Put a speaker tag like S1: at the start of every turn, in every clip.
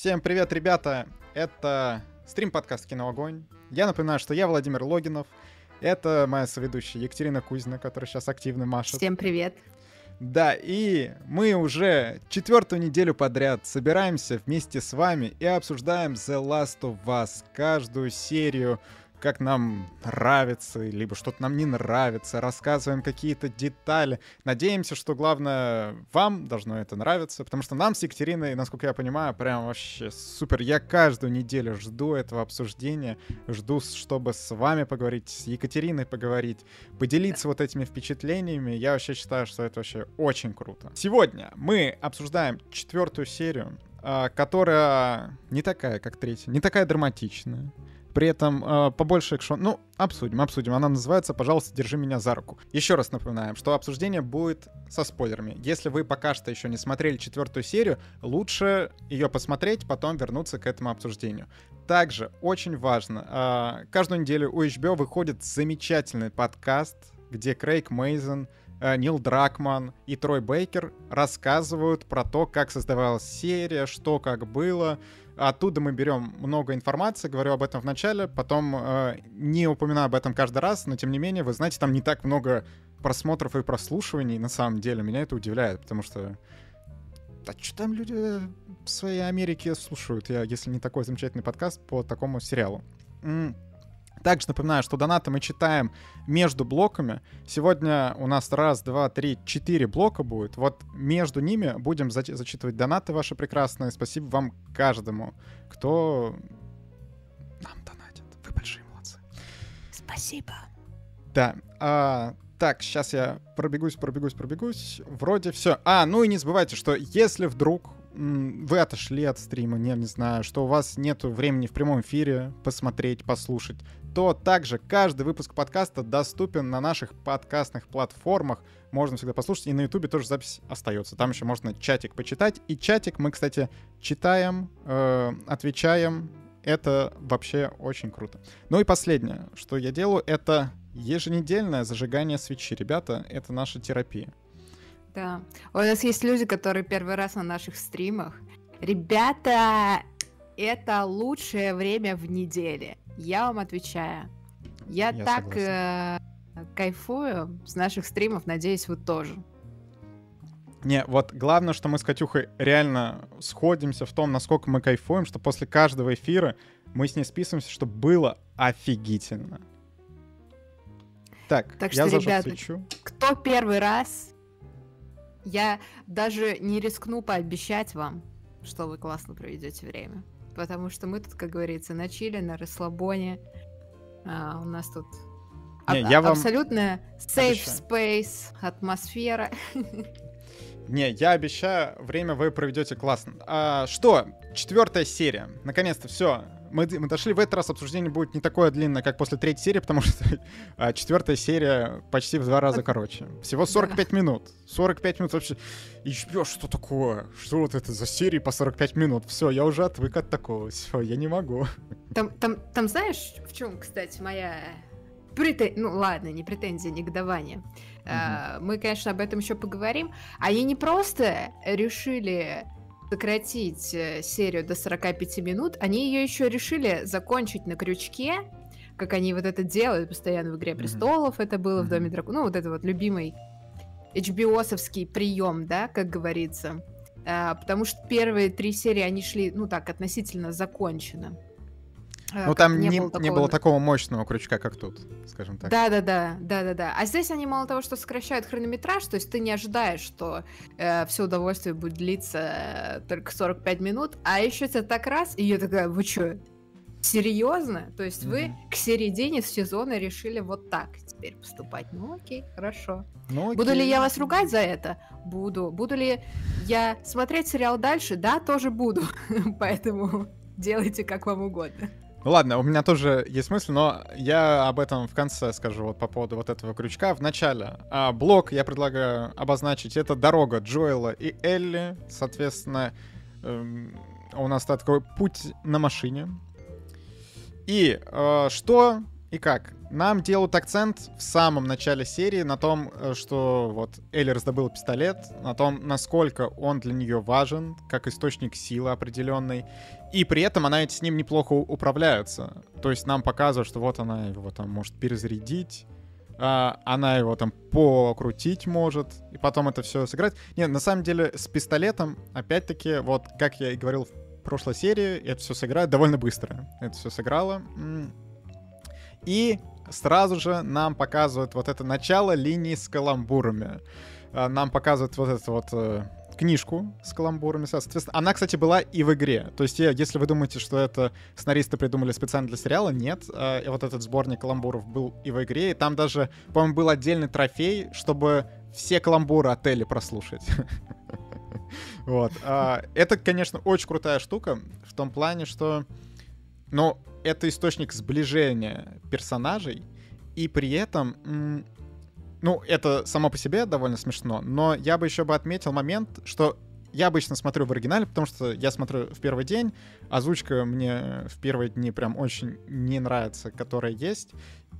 S1: Всем привет, ребята! Это стрим-подкаст «Киноогонь». Я напоминаю, что я Владимир Логинов. Это моя соведущая Екатерина Кузина, которая сейчас активно машет.
S2: Всем привет.
S1: Да, и мы уже четвертую неделю подряд собираемся вместе с вами и обсуждаем The Last of Us, каждую серию как нам нравится, либо что-то нам не нравится, рассказываем какие-то детали. Надеемся, что главное вам должно это нравиться, потому что нам с Екатериной, насколько я понимаю, прям вообще супер. Я каждую неделю жду этого обсуждения, жду, чтобы с вами поговорить, с Екатериной поговорить, поделиться вот этими впечатлениями. Я вообще считаю, что это вообще очень круто. Сегодня мы обсуждаем четвертую серию, а, которая не такая, как третья, не такая драматичная, при этом э, побольше экшон. Ну, обсудим, обсудим. Она называется «Пожалуйста, держи меня за руку». Еще раз напоминаем, что обсуждение будет со спойлерами. Если вы пока что еще не смотрели четвертую серию, лучше ее посмотреть, потом вернуться к этому обсуждению. Также очень важно, э, каждую неделю у HBO выходит замечательный подкаст, где Крейг Мейзен Э, Нил Дракман и Трой Бейкер рассказывают про то, как создавалась серия, что как было. Оттуда мы берем много информации, говорю об этом в начале, потом э, не упоминаю об этом каждый раз, но тем не менее, вы знаете, там не так много просмотров и прослушиваний на самом деле. Меня это удивляет, потому что а что там люди в своей Америке слушают, я, если не такой замечательный подкаст по такому сериалу. Также напоминаю, что донаты мы читаем между блоками. Сегодня у нас раз, два, три, четыре блока будет. Вот между ними будем зач- зачитывать донаты ваши прекрасные. Спасибо вам каждому, кто нам донатит. Вы большие молодцы.
S2: Спасибо.
S1: Да. А, так, сейчас я пробегусь, пробегусь, пробегусь. Вроде все. А, ну и не забывайте, что если вдруг вы отошли от стрима, не, не знаю, что у вас нет времени в прямом эфире посмотреть, послушать, то также каждый выпуск подкаста доступен на наших подкастных платформах. Можно всегда послушать. И на Ютубе тоже запись остается. Там еще можно чатик почитать. И чатик мы, кстати, читаем, э, отвечаем. Это вообще очень круто. Ну и последнее, что я делаю, это еженедельное зажигание свечи. Ребята, это наша терапия.
S2: Да. У нас есть люди, которые первый раз на наших стримах. Ребята, это лучшее время в неделе. Я вам отвечаю. Я, Я так э, кайфую с наших стримов, надеюсь, вы тоже.
S1: Не, вот главное, что мы с Катюхой реально сходимся в том, насколько мы кайфуем, что после каждого эфира мы с ней списываемся, чтобы было офигительно. Так,
S2: так я что, ребята, свечу. кто первый раз, я даже не рискну пообещать вам, что вы классно проведете время потому что мы тут, как говорится, на чили, на расслабоне. А, у нас тут Не, а- я вам абсолютно safe обещаю. space, атмосфера.
S1: Не, я обещаю, время вы проведете классно. А, что? Четвертая серия. Наконец-то все мы, мы дошли в этот раз, обсуждение будет не такое длинное, как после третьей серии, потому что а, четвертая серия почти в два раза короче. Всего 45 да. минут. 45 минут вообще. И что такое? Что вот это за серии по 45 минут? Все, я уже отвык от такого. Все, я не могу.
S2: Там, там, там знаешь, в чем, кстати, моя претензия, ну ладно, не претензия, негодование. Угу. Uh, мы, конечно, об этом еще поговорим. Они не просто решили сократить э, серию до 45 минут, они ее еще решили закончить на крючке, как они вот это делают постоянно в «Игре престолов», mm-hmm. это было mm-hmm. в «Доме дракона», ну, вот это вот любимый HBO-совский прием, да, как говорится. А, потому что первые три серии, они шли, ну так, относительно закончено.
S1: Э, ну, там не, не, было такого... не было такого мощного крючка, как тут, скажем так.
S2: Да, да, да, да, да, да. А здесь они мало того, что сокращают хронометраж, то есть ты не ожидаешь, что э, все удовольствие будет длиться э, только 45 минут, а еще тебя так раз, и я такая, вы что, серьезно? То есть mm-hmm. вы к середине сезона решили вот так теперь поступать? Ну окей, хорошо. Ну, окей. Буду ли я вас ругать за это? Буду. Буду ли я смотреть сериал дальше? Да, тоже буду. Поэтому делайте как вам угодно.
S1: Ладно, у меня тоже есть мысль, но я об этом в конце скажу вот по поводу вот этого крючка. В начале а, блок я предлагаю обозначить. Это дорога Джоэла и Элли. Соответственно, эм, у нас такой путь на машине. И э, что и как? Нам делают акцент в самом начале серии на том, э, что вот Элли раздобыл пистолет, на том, насколько он для нее важен, как источник силы определенной. И при этом она с ним неплохо управляется. То есть нам показывают, что вот она его там может перезарядить, а, она его там покрутить может, и потом это все сыграть. Нет, на самом деле с пистолетом, опять-таки, вот как я и говорил в прошлой серии, это все сыграет довольно быстро. Это все сыграло. И сразу же нам показывают вот это начало линии с каламбурами. А, нам показывают вот эту вот э, книжку с каламбурами. Соответственно, она, кстати, была и в игре. То есть, если вы думаете, что это сценаристы придумали специально для сериала, нет. А, и вот этот сборник каламбуров был и в игре. И там даже, по-моему, был отдельный трофей, чтобы все каламбуры отели прослушать. Вот. А, это, конечно, очень крутая штука в том плане, что, ну, это источник сближения персонажей, и при этом, ну, это само по себе довольно смешно, но я бы еще бы отметил момент, что я обычно смотрю в оригинале, потому что я смотрю в первый день, озвучка мне в первые дни прям очень не нравится, которая есть,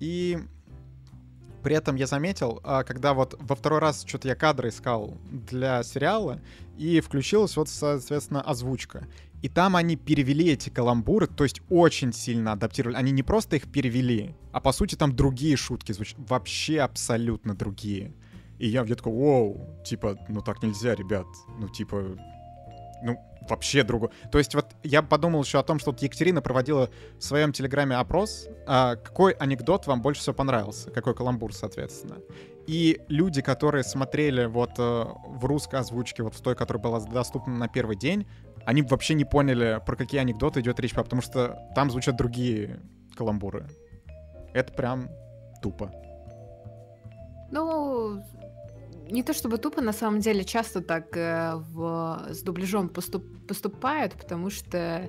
S1: и при этом я заметил, а, когда вот во второй раз что-то я кадры искал для сериала, и включилась вот, соответственно, озвучка. И там они перевели эти каламбуры, то есть очень сильно адаптировали. Они не просто их перевели, а по сути там другие шутки звучат. Вообще абсолютно другие. И я, я такой, воу, типа, ну так нельзя, ребят. Ну типа, ну вообще другое. То есть вот я подумал еще о том, что вот Екатерина проводила в своем телеграме опрос, а какой анекдот вам больше всего понравился, какой каламбур, соответственно. И люди, которые смотрели вот э, в русской озвучке, вот в той, которая была доступна на первый день, они вообще не поняли, про какие анекдоты идет речь, потому что там звучат другие каламбуры. Это прям тупо.
S2: Ну, не то чтобы тупо, на самом деле часто так э, в, с дубляжом поступ, поступают, потому что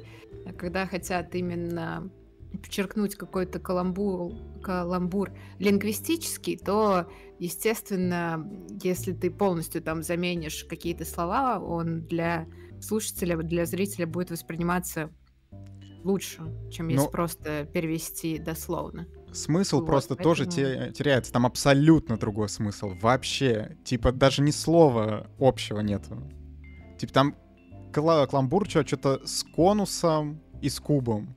S2: когда хотят именно подчеркнуть какой-то каламбур, каламбур лингвистический, то, естественно, если ты полностью там заменишь какие-то слова, он для слушателя, для зрителя будет восприниматься лучше, чем если ну, просто перевести дословно.
S1: Смысл вот, просто поэтому... тоже теряется. Там абсолютно другой смысл. Вообще. Типа даже ни слова общего нету. Типа там кла кламбур что-то с конусом и с кубом.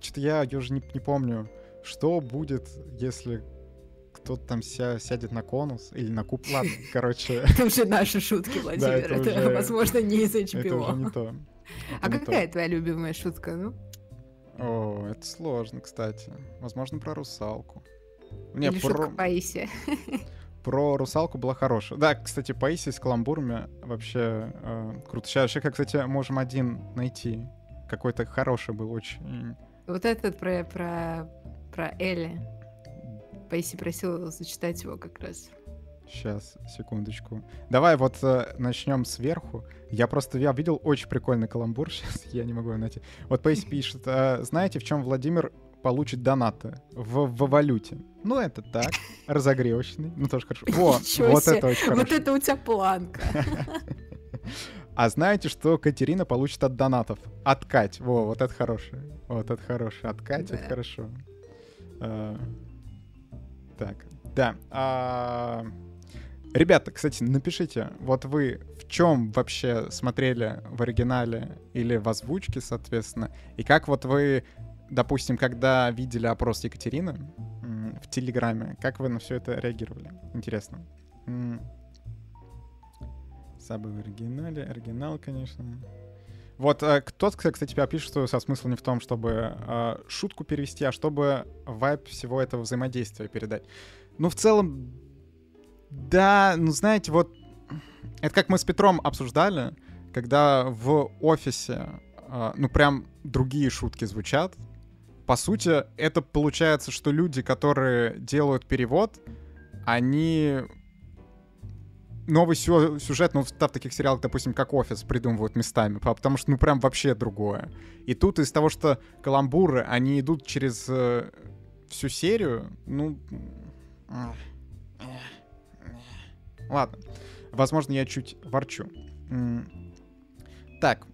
S1: Что-то я, я уже не, не помню, что будет, если кто-то там ся сядет на конус или на куб. Ладно, короче.
S2: Это уже наши шутки, Владимир. Это, возможно, не из HBO.
S1: Это уже не то.
S2: А какая твоя любимая шутка, ну?
S1: О, это сложно, кстати. Возможно, про русалку.
S2: Не, Или про... шутка Паисия.
S1: Про русалку была хорошая. Да, кстати, Паисия с каламбурами вообще э, круто. Сейчас, сейчас, кстати, можем один найти. Какой-то хороший был очень.
S2: Вот этот про, про, про Элли. Пейси просил зачитать его как раз.
S1: Сейчас, секундочку. Давай вот э, начнем сверху. Я просто я видел очень прикольный каламбур. Сейчас я не могу его найти. Вот Пейси пишет: э, знаете, в чем Владимир получит донаты в, в валюте. Ну, это так, разогревочный. Ну, тоже хорошо. Во, вот это очень хорошо.
S2: Вот это у тебя планка.
S1: А знаете, что Катерина получит от донатов? Откать. Во, вот это хорошее. Вот это хорошее. Откать, да. это хорошо. Так, да. А... Ребята, кстати, напишите, вот вы в чем вообще смотрели в оригинале или в озвучке, соответственно, и как вот вы, допустим, когда видели опрос Екатерины в Телеграме, как вы на все это реагировали? Интересно. Сабы в оригинале, оригинал, конечно. Вот э, кто-то, кстати, тебя пишет, что со смысл не в том, чтобы э, шутку перевести, а чтобы вайп всего этого взаимодействия передать. Ну, в целом, да, ну, знаете, вот это как мы с Петром обсуждали, когда в офисе, э, ну, прям другие шутки звучат. По сути, это получается, что люди, которые делают перевод, они новый сюжет, ну, в, таких сериалах, допустим, как «Офис» придумывают местами, потому что, ну, прям вообще другое. И тут из того, что каламбуры, они идут через э, всю серию, ну, Ладно. Возможно, я чуть ворчу. Так,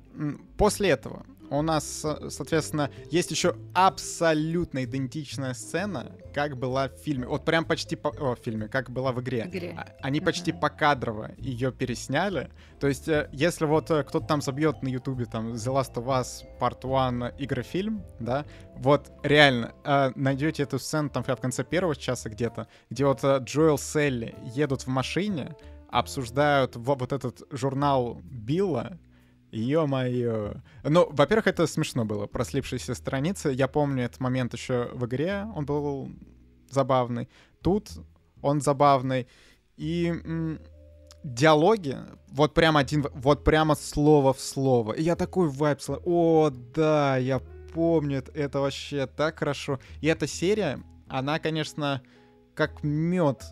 S1: после этого у нас, соответственно, есть еще абсолютно идентичная сцена, как была в фильме. Вот прям почти по... О, в фильме, как была в игре.
S2: В игре.
S1: А, они почти покадрово ее пересняли. То есть, э, если вот э, кто-то там забьет на ютубе там The Last of Us Part 1 игрофильм, да, вот реально э, найдете эту сцену там в конце первого часа где-то, где вот Джоэл с Элли едут в машине, обсуждают вот этот журнал Билла, Ё-моё. Ну, во-первых, это смешно было, прослипшиеся страницы. Я помню этот момент еще в игре, он был забавный. Тут он забавный. И м- диалоги, вот прямо один, вот прямо слово в слово. И я такой вайп, о, да, я помню, это вообще так хорошо. И эта серия, она, конечно, как мед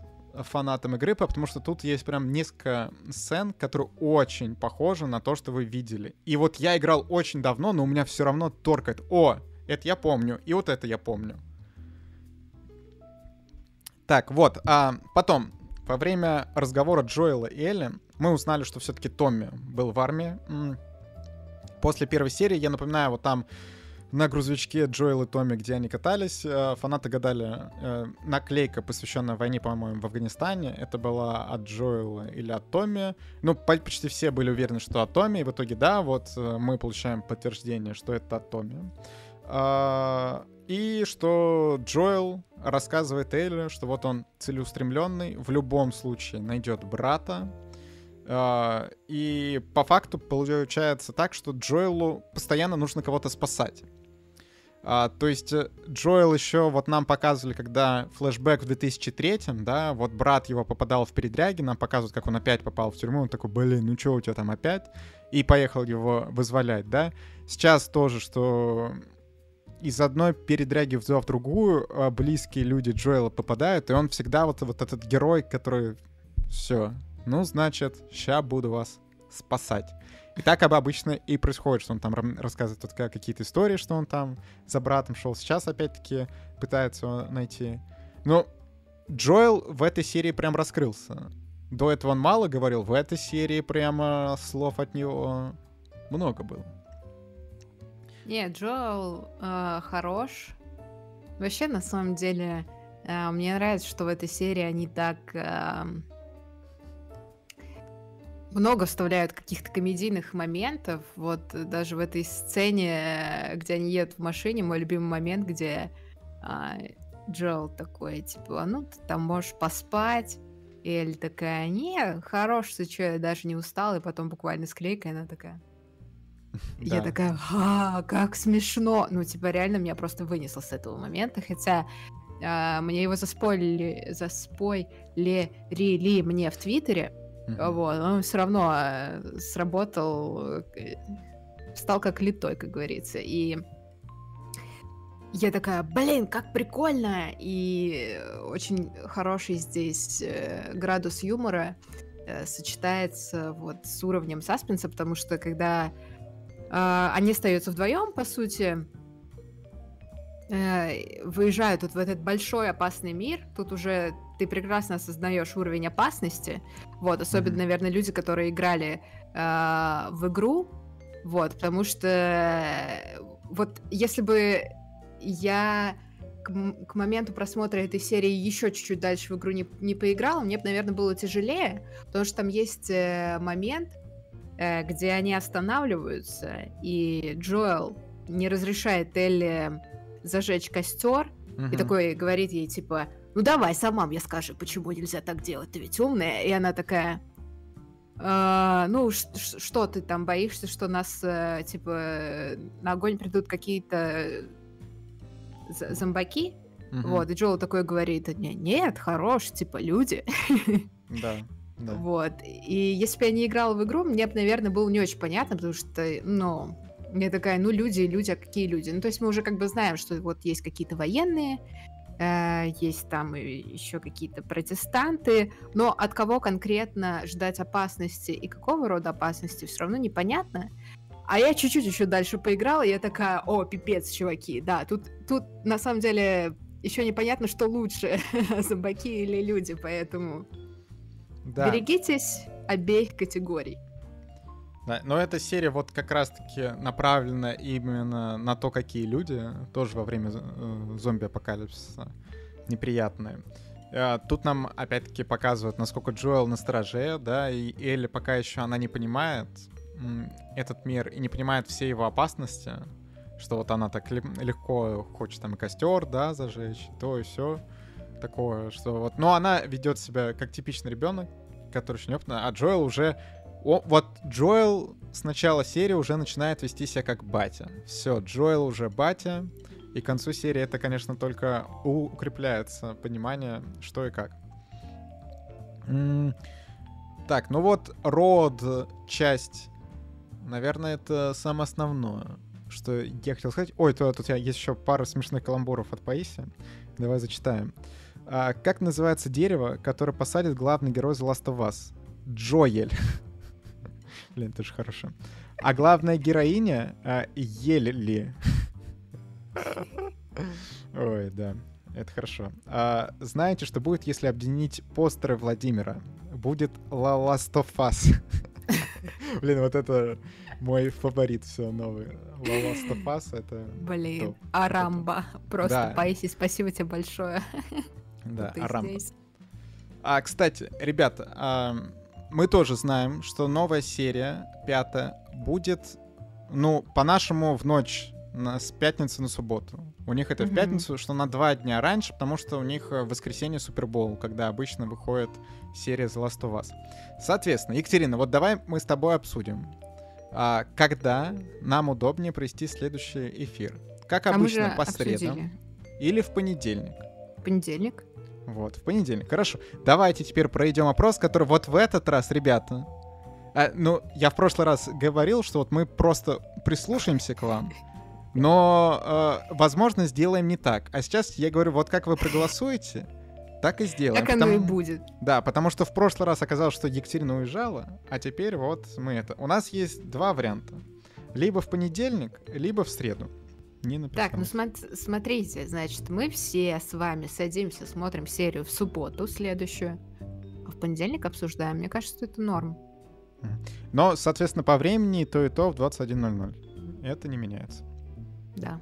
S1: фанатам игры, потому что тут есть прям несколько сцен, которые очень похожи на то, что вы видели. И вот я играл очень давно, но у меня все равно торкает. О, это я помню, и вот это я помню. Так, вот, а потом, во время разговора Джоэла и Элли, мы узнали, что все-таки Томми был в армии. После первой серии, я напоминаю, вот там на грузовичке Джоэл и Томми, где они катались. Э, фанаты гадали, э, наклейка, посвященная войне, по-моему, в Афганистане, это была от Джоэла или от Томми. Ну, почти все были уверены, что от Томми, и в итоге, да, вот э, мы получаем подтверждение, что это от Томми. А, и что Джоэл рассказывает Элли, что вот он целеустремленный, в любом случае найдет брата, Uh, и по факту получается так, что Джоэлу постоянно нужно кого-то спасать. А, то есть э, Джоэл еще вот нам показывали, когда флешбэк в 2003, да, вот брат его попадал в передряги, нам показывают, как он опять попал в тюрьму, он такой, блин, ну что у тебя там опять? И поехал его вызволять, да. Сейчас тоже, что из одной передряги в другую а, близкие люди Джоэла попадают, и он всегда вот, вот этот герой, который все, ну, значит, ща буду вас спасать. И так обычно и происходит, что он там рассказывает вот какие-то истории, что он там за братом шел. Сейчас опять-таки пытается найти. Но Джоэл в этой серии прям раскрылся. До этого он мало говорил, в этой серии прямо слов от него много было.
S2: Нет, Джоэл э, хорош. Вообще, на самом деле, э, мне нравится, что в этой серии они так... Э, много вставляют каких-то комедийных моментов. Вот даже в этой сцене, где они едут в машине, мой любимый момент, где а, Джоэл такой, типа, а ну ты там можешь поспать. И Эль такая, не, хорош, ты что, я даже не устала. И потом буквально склейка, она такая... Я такая, а, как смешно. Ну, типа, реально меня просто вынесло с этого момента. Хотя а, мне его заспойлили, заспойлерили мне в Твиттере. Mm-hmm. Вот, он все равно э, сработал, э, стал как литой, как говорится. И я такая, блин, как прикольно! И очень хороший здесь э, градус юмора сочетается вот с уровнем саспенса, потому что когда э, они остаются вдвоем, по сути, э, выезжают вот в этот большой опасный мир, тут уже ты прекрасно осознаешь уровень опасности. Вот, особенно, mm-hmm. наверное, люди, которые играли э, в игру. Вот, потому что вот если бы я к, к моменту просмотра этой серии еще чуть-чуть дальше в игру не, не поиграла, мне бы, наверное, было тяжелее, потому что там есть э, момент, э, где они останавливаются, и Джоэл не разрешает Элли зажечь костер, mm-hmm. и такой говорит ей, типа, ну давай, сама мне скажи, почему нельзя так делать, ты ведь умная. И она такая, «А, ну что ты там боишься, что нас, э, типа, на огонь придут какие-то зомбаки? Угу. Вот, и Джоэл такой говорит, не, нет, хорош, типа, люди.
S1: Да. Да.
S2: Вот. И если бы я не играла в игру, мне бы, наверное, было не очень понятно, потому что, ну, я такая, ну, люди, люди, а какие люди? Ну, то есть мы уже как бы знаем, что вот есть какие-то военные, Э, есть там еще какие-то протестанты, но от кого конкретно ждать опасности и какого рода опасности все равно непонятно. А я чуть-чуть еще дальше поиграла, и я такая, о, пипец, чуваки, да, тут, тут на самом деле еще непонятно, что лучше, зомбаки или люди, поэтому да. берегитесь обеих категорий.
S1: Да, но эта серия вот как раз-таки направлена именно на то, какие люди тоже во время э, зомби-апокалипсиса неприятные. Э, тут нам опять-таки показывают, насколько Джоэл на страже, да, и Элли пока еще она не понимает этот мир и не понимает все его опасности, что вот она так легко хочет там и костер, да, зажечь, то и все такое, что вот, но она ведет себя как типичный ребенок, который опытный, а Джоэл уже о, вот Джоэл с начала серии уже начинает вести себя как батя. Все, Джоэл уже батя. И к концу серии это, конечно, только укрепляется понимание, что и как. Так, ну вот род, часть, наверное, это самое основное, что я хотел сказать. Ой, тут, тут есть еще пара смешных каламбуров от Паиси. Давай зачитаем. А, как называется дерево, которое посадит главный герой The Last of Us? Джоель. Блин, это же хорошо. А главная героиня а, Ели. Ой, да. Это хорошо. А, знаете, что будет, если объединить постеры Владимира? Будет La Last of Us. Блин, вот это мой фаворит все новый. La Last of Us это...
S2: Блин, Арамба. Просто, да. Паиси, спасибо тебе большое.
S1: Да, Арамба. А, кстати, ребята, мы тоже знаем, что новая серия, пятая, будет, ну, по-нашему, в ночь на, с пятницы на субботу. У них это mm-hmm. в пятницу, что на два дня раньше, потому что у них в воскресенье Супербол, когда обычно выходит серия The Last of Us. Соответственно, Екатерина, вот давай мы с тобой обсудим, а, когда нам удобнее провести следующий эфир. Как а обычно, по средам или в понедельник.
S2: Понедельник.
S1: Вот, в понедельник. Хорошо. Давайте теперь пройдем опрос, который вот в этот раз, ребята. А, ну, я в прошлый раз говорил, что вот мы просто прислушаемся к вам, но, э, возможно, сделаем не так. А сейчас я говорю, вот как вы проголосуете, так и сделаем.
S2: Так оно потому... и будет.
S1: Да, потому что в прошлый раз оказалось, что Екатерина уезжала, а теперь вот мы это. У нас есть два варианта. Либо в понедельник, либо в среду.
S2: Не написано. Так, ну см- смотрите, значит, мы все с вами садимся, смотрим серию в субботу следующую, а в понедельник обсуждаем. Мне кажется, это норм.
S1: Но, соответственно, по времени то и то в 21.00. Это не меняется.
S2: Да.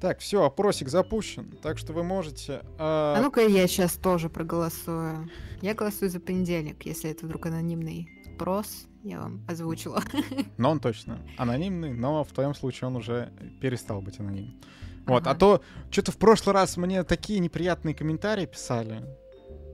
S1: Так, все, опросик запущен, так что вы можете...
S2: Э... А ну-ка я сейчас тоже проголосую. Я голосую за понедельник, если это вдруг анонимный опрос я вам озвучила.
S1: Но он точно анонимный, но в твоем случае он уже перестал быть анонимным. Вот, а ага. а то что-то в прошлый раз мне такие неприятные комментарии писали.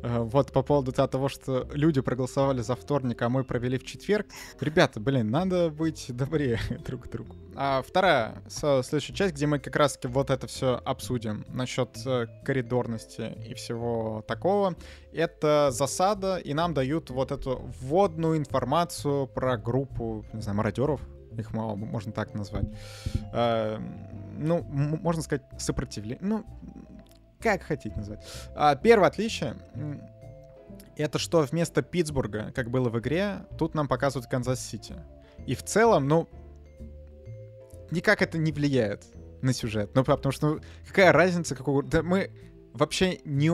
S1: Э, вот по поводу того, что люди проголосовали за вторник, а мы провели в четверг. Ребята, блин, надо быть добрее друг к другу. А вторая, следующая часть, где мы как раз-таки вот это все обсудим насчет э, коридорности и всего такого, это засада, и нам дают вот эту вводную информацию про группу, не знаю, мародеров, их мало, можно так назвать. Э, ну, можно сказать, сопротивление. Ну, как хотите назвать. А, первое отличие это что вместо Питтсбурга, как было в игре, тут нам показывают Канзас-Сити. И в целом, ну, никак это не влияет на сюжет. Ну, потому что, ну, какая разница, какого... Да мы вообще не...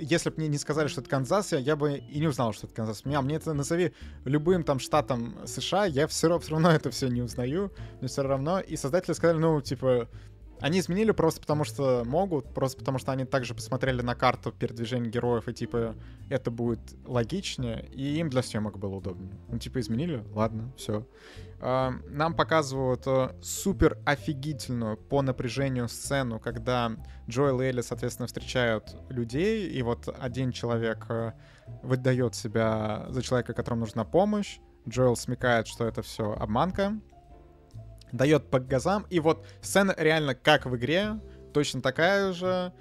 S1: Если бы мне не сказали, что это Канзас, я, я бы и не узнал, что это Канзас. Меня, мне это назови любым там штатом США, я все, все равно это все не узнаю, но все равно. И создатели сказали, ну, типа, они изменили просто потому, что могут, просто потому, что они также посмотрели на карту передвижения героев, и типа это будет логичнее, и им для съемок было удобнее. Ну, типа, изменили? Ладно, все. А, нам показывают э, супер офигительную по напряжению сцену, когда Джоэл и Элли, соответственно, встречают людей, и вот один человек э, выдает себя за человека, которому нужна помощь, Джоэл смекает, что это все обманка, дает по газам, и вот сцена реально как в игре, точно такая же,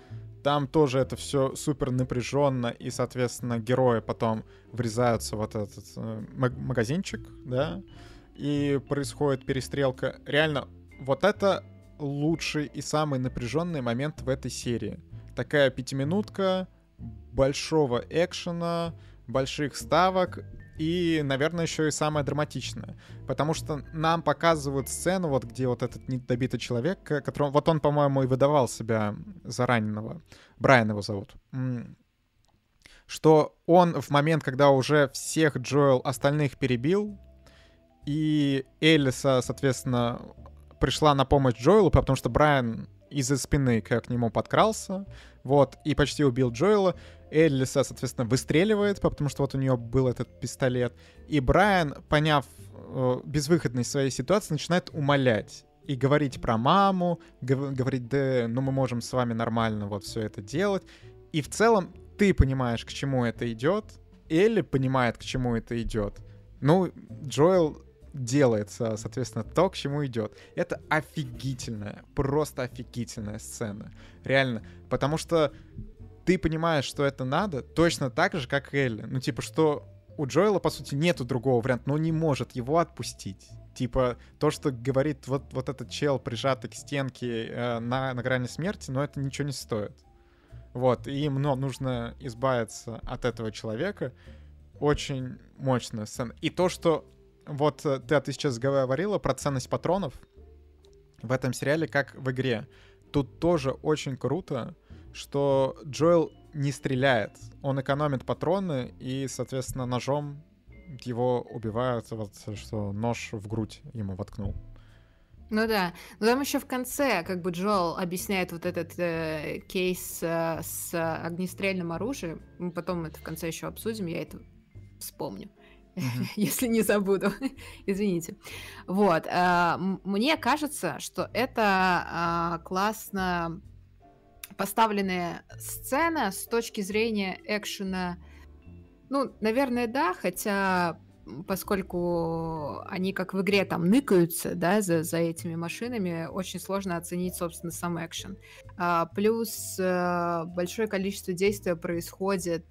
S1: там тоже это все супер напряженно, и, соответственно, герои потом врезаются в вот этот э, магазинчик, да, и происходит перестрелка. Реально, вот это лучший и самый напряженный момент в этой серии. Такая пятиминутка большого экшена, больших ставок, и, наверное, еще и самое драматичное. Потому что нам показывают сцену, вот где вот этот недобитый человек, который, вот он, по-моему, и выдавал себя за раненого. Брайан его зовут. Что он в момент, когда уже всех Джоэл остальных перебил, и Элиса, соответственно, пришла на помощь Джоэлу, потому что Брайан из-за спины к нему подкрался, вот, и почти убил Джоэла. Эллиса, соответственно, выстреливает, потому что вот у нее был этот пистолет. И Брайан, поняв э, безвыходность своей ситуации, начинает умолять и говорить про маму, гов- говорить, да, ну мы можем с вами нормально вот все это делать. И в целом ты понимаешь, к чему это идет, Элли понимает, к чему это идет. Ну, Джоэл делает, соответственно, то, к чему идет. Это офигительная, просто офигительная сцена. Реально. Потому что ты понимаешь, что это надо, точно так же, как Элли. Ну, типа, что у Джоэла, по сути, нету другого варианта, но он не может его отпустить. Типа, то, что говорит вот, вот этот чел, прижатый к стенке э, на, на грани смерти, но это ничего не стоит. Вот, и им ну, нужно избавиться от этого человека. Очень мощная сцена. И то, что вот э, ты, ты сейчас говорила про ценность патронов в этом сериале, как в игре. Тут тоже очень круто, что Джоэл не стреляет. Он экономит патроны и, соответственно, ножом его убивают, вот что нож в грудь ему воткнул.
S2: Ну да, но там еще в конце, как бы Джоэл объясняет вот этот э, кейс э, с огнестрельным оружием. Мы потом это в конце еще обсудим, я это вспомню. если не забуду. Извините. Вот. Э, мне кажется, что это э, классно поставленная сцена с точки зрения экшена. Ну, наверное, да, хотя поскольку они как в игре там ныкаются, да, за, за этими машинами, очень сложно оценить, собственно, сам экшен. А, плюс а, большое количество действия происходит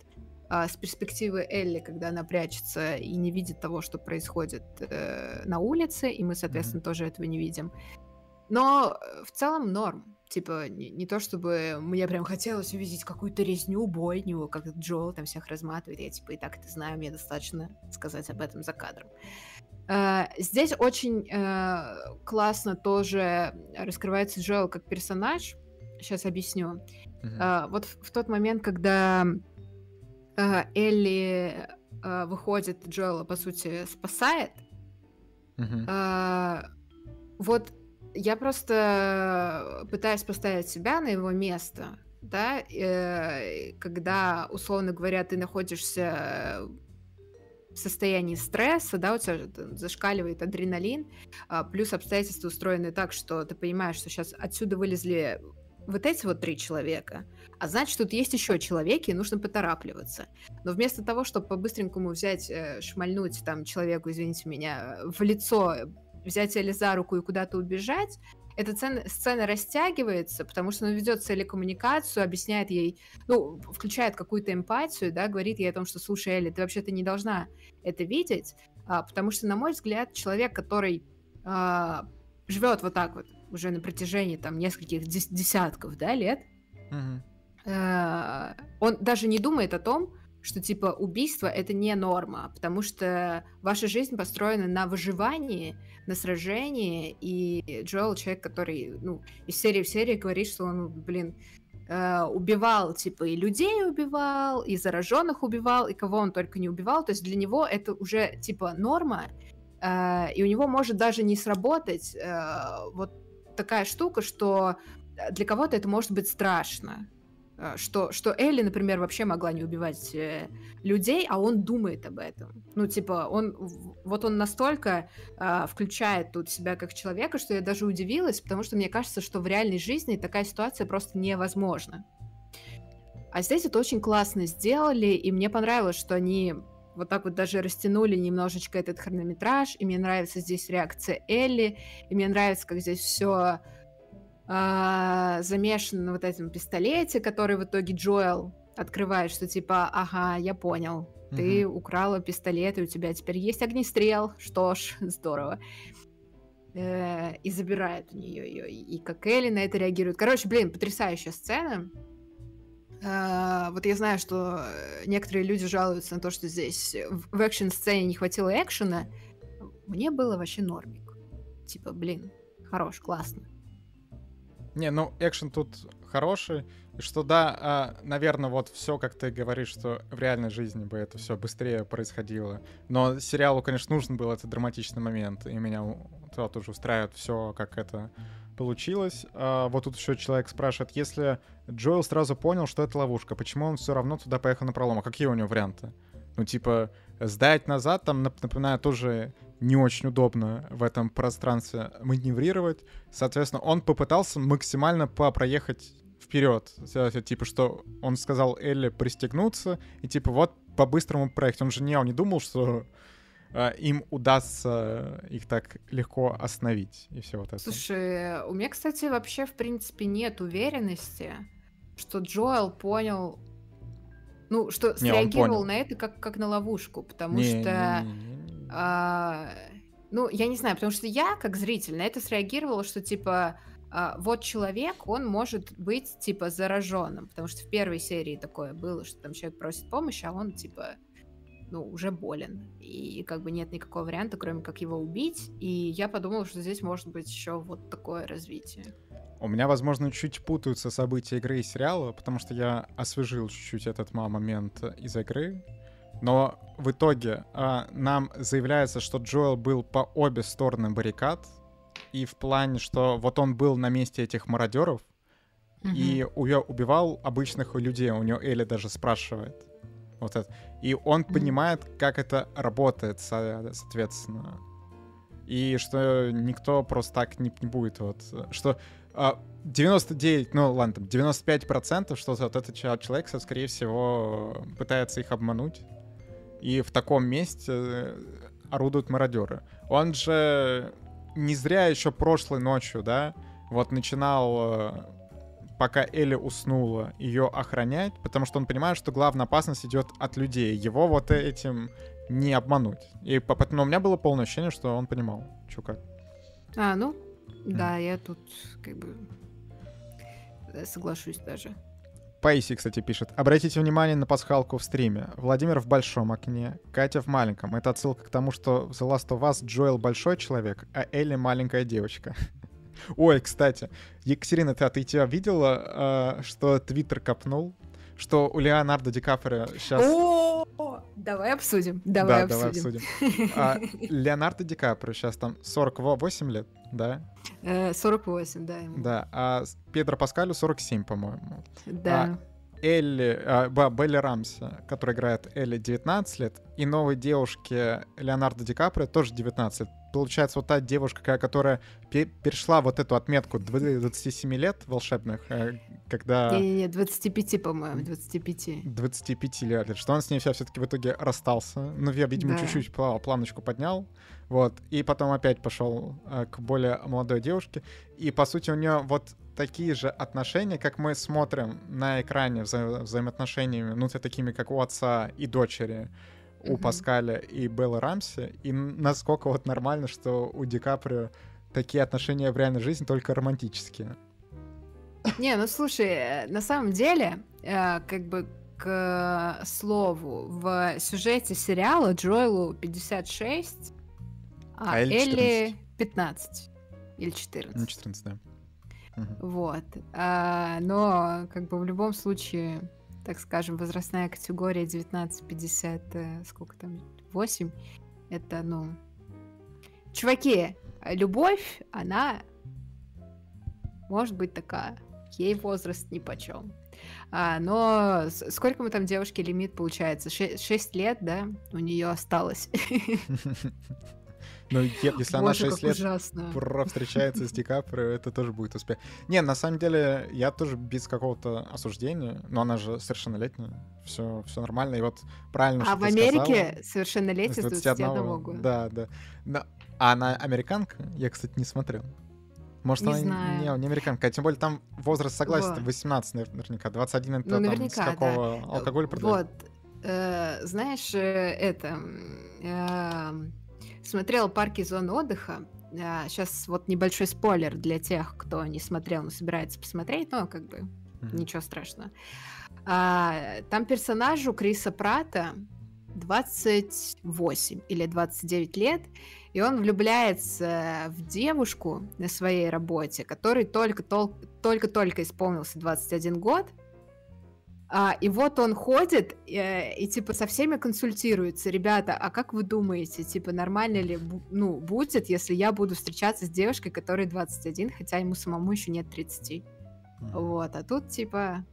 S2: а, с перспективы Элли, когда она прячется и не видит того, что происходит э, на улице, и мы, соответственно, mm-hmm. тоже этого не видим. Но э, в целом норм. Типа, не, не то чтобы мне прям хотелось увидеть какую-то резню, бойню, как Джоэл там всех разматывает. Я типа и так это знаю, мне достаточно сказать об этом за кадром. Uh, здесь очень uh, классно тоже раскрывается Джоэл как персонаж. Сейчас объясню. Uh-huh. Uh, вот в, в тот момент, когда а, Элли выходит, Джоэла, по сути, спасает. Uh-huh. Вот я просто пытаюсь поставить себя на его место, да, э, когда, условно говоря, ты находишься в состоянии стресса, да, у тебя зашкаливает адреналин, плюс обстоятельства устроены так, что ты понимаешь, что сейчас отсюда вылезли вот эти вот три человека, а значит, тут есть еще человеки, и нужно поторапливаться. Но вместо того, чтобы по-быстренькому взять, э, шмальнуть там человеку, извините меня, в лицо, взять Элли за руку и куда-то убежать, эта сцена, сцена растягивается, потому что он ведет телекоммуникацию, объясняет ей, ну, включает какую-то эмпатию, да, говорит ей о том, что, слушай, Элли, ты вообще-то не должна это видеть, а, потому что, на мой взгляд, человек, который а, живет вот так вот уже на протяжении там нескольких десятков, да, лет, угу. э, он даже не думает о том, что типа убийство это не норма, потому что ваша жизнь построена на выживании, на сражении, и Джоэл человек, который, ну, из серии в серии говорит, что он, блин, э, убивал, типа, и людей убивал, и зараженных убивал, и кого он только не убивал, то есть для него это уже, типа, норма, э, и у него может даже не сработать э, вот такая штука, что для кого-то это может быть страшно. Э, что, что Элли, например, вообще могла не убивать э, людей, а он думает об этом. Ну, типа, он вот он настолько э, включает тут себя как человека, что я даже удивилась, потому что мне кажется, что в реальной жизни такая ситуация просто невозможна. А здесь это очень классно сделали, и мне понравилось, что они вот так вот даже растянули немножечко этот хронометраж, и мне нравится здесь реакция Элли, и мне нравится, как здесь все а, замешано на вот этом пистолете, который в итоге Джоэл открывает, что типа, ага, я понял, ты угу. украла пистолет, и у тебя теперь есть огнестрел, что ж, здорово. Э, и забирает у нее ее, и как Элли на это реагирует. Короче, блин, потрясающая сцена. Uh, вот я знаю, что некоторые люди жалуются на то, что здесь в экшн-сцене не хватило экшена. Мне было вообще нормик. Типа, блин, хорош, классно.
S1: Не, ну экшен тут хороший, и что да, а, наверное, вот все, как ты говоришь, что в реальной жизни бы это все быстрее происходило. Но сериалу, конечно, нужен был этот драматичный момент, и меня туда тоже устраивает все, как это получилось. А, вот тут еще человек спрашивает, если Джоэл сразу понял, что это ловушка, почему он все равно туда поехал на пролом? А какие у него варианты? Ну, типа, сдать назад, там, напоминаю, тоже не очень удобно в этом пространстве маневрировать. Соответственно, он попытался максимально проехать вперед. Типа, что он сказал Элли пристегнуться, и типа вот по-быстрому проехать. Он же не, он не думал, что э, им удастся их так легко остановить и все вот это.
S2: Слушай, у меня, кстати, вообще в принципе нет уверенности, что Джоэл понял, ну, что среагировал на это как, как на ловушку, потому не, что... Не, не, не, не. А, ну, я не знаю, потому что я, как зритель, на это среагировала, что типа а, вот человек, он может быть, типа, зараженным, потому что в первой серии такое было, что там человек просит помощи, а он, типа, ну, уже болен, и как бы нет никакого варианта, кроме как его убить, и я подумала, что здесь может быть еще вот такое развитие.
S1: У меня, возможно, чуть путаются события игры и сериала, потому что я освежил чуть-чуть этот момент из игры, но в итоге а, нам заявляется, что Джоэл был по обе стороны баррикад, и в плане, что вот он был на месте этих мародеров mm-hmm. и убивал обычных людей. У него Элли даже спрашивает. Вот это. И он mm-hmm. понимает, как это работает, соответственно. И что никто просто так не, не будет. Вот. Что 99, а, ну ладно, там 95 процентов, что вот этот человек, скорее всего, пытается их обмануть. И в таком месте э, орудуют мародеры. Он же не зря еще прошлой ночью, да, вот начинал, э, пока Элли уснула, ее охранять, потому что он понимает, что главная опасность идет от людей. Его вот этим не обмануть. И поэтому у меня было полное ощущение, что он понимал, что как.
S2: А, ну, да, я тут как бы э, соглашусь даже.
S1: Паиси, кстати, пишет. Обратите внимание на пасхалку в стриме. Владимир в большом окне, Катя в маленьком. Это отсылка к тому, что в The Last of Us Джоэл большой человек, а Элли маленькая девочка. Ой, кстати, Екатерина, ты, а ты тебя видела, э, что Твиттер копнул? Что у Леонардо Ди Каприо сейчас...
S2: Давай обсудим, давай да, обсудим. Давай обсудим.
S1: А, Леонардо Ди Каприо сейчас там 48 лет, да?
S2: 48, э, да.
S1: Ему. Да, а Педро Паскалю 47, по-моему.
S2: Да.
S1: А Элли, а, Белли Рамси, которая играет Элли, 19 лет, и новой девушке Леонардо Ди Каприо тоже 19 лет. Получается, вот та девушка, которая перешла вот эту отметку 27 лет волшебных, э, когда...
S2: Не-не-не, 25, по-моему, 25.
S1: 25 лет, что он с ней все-таки в итоге расстался. Ну, я, видимо, да. чуть-чуть планочку поднял. Вот. И потом опять пошел э, к более молодой девушке. И, по сути, у нее вот такие же отношения, как мы смотрим на экране вза взаимоотношениями, ну, такими, как у отца и дочери, у mm-hmm. Паскаля и Беллы Рамси, и насколько вот нормально, что у Ди Каприо такие отношения в реальной жизни, только романтические.
S2: Не, ну слушай, э, на самом деле, э, как бы к слову, в сюжете сериала Джоэлу 56, а, а Элли 15 или 14.
S1: Ну, 14, да.
S2: Вот. А, но, как бы в любом случае, так скажем, возрастная категория 19-50, э, сколько там, 8, это, ну... Чуваки, любовь, она может быть такая. Ей возраст ни почем. А, но сколько мы там девушке лимит получается? 6 лет, да, у нее осталось.
S1: Но если она 6 лет встречается с Ди Каприо, это тоже будет успех. Не, на самом деле, я тоже без какого-то осуждения, но она же совершеннолетняя, все, все нормально, и вот правильно,
S2: А в Америке совершеннолетие с 21
S1: года. Да, да. Но, а она американка? Я, кстати, не смотрел. Может, не она знаю. Не, не американка, а тем более там возраст согласен, вот. 18 наверняка, 21 это ну, наверняка, там, с какого да. алкоголя продают. Вот,
S2: э, знаешь, э, это... Э, смотрела парки зоны отдыха. Сейчас а, вот небольшой спойлер для тех, кто не смотрел, но собирается посмотреть, но как бы mm-hmm. ничего страшного. А, там персонажу Криса Прата 28 или 29 лет, и он влюбляется в девушку на своей работе, которой только-только исполнился 21 год, а, и вот он ходит и, э, и типа со всеми консультируется. Ребята, а как вы думаете, типа нормально ли ну, будет, если я буду встречаться с девушкой, которой 21, хотя ему самому еще нет 30? Mm. Вот, а тут типа...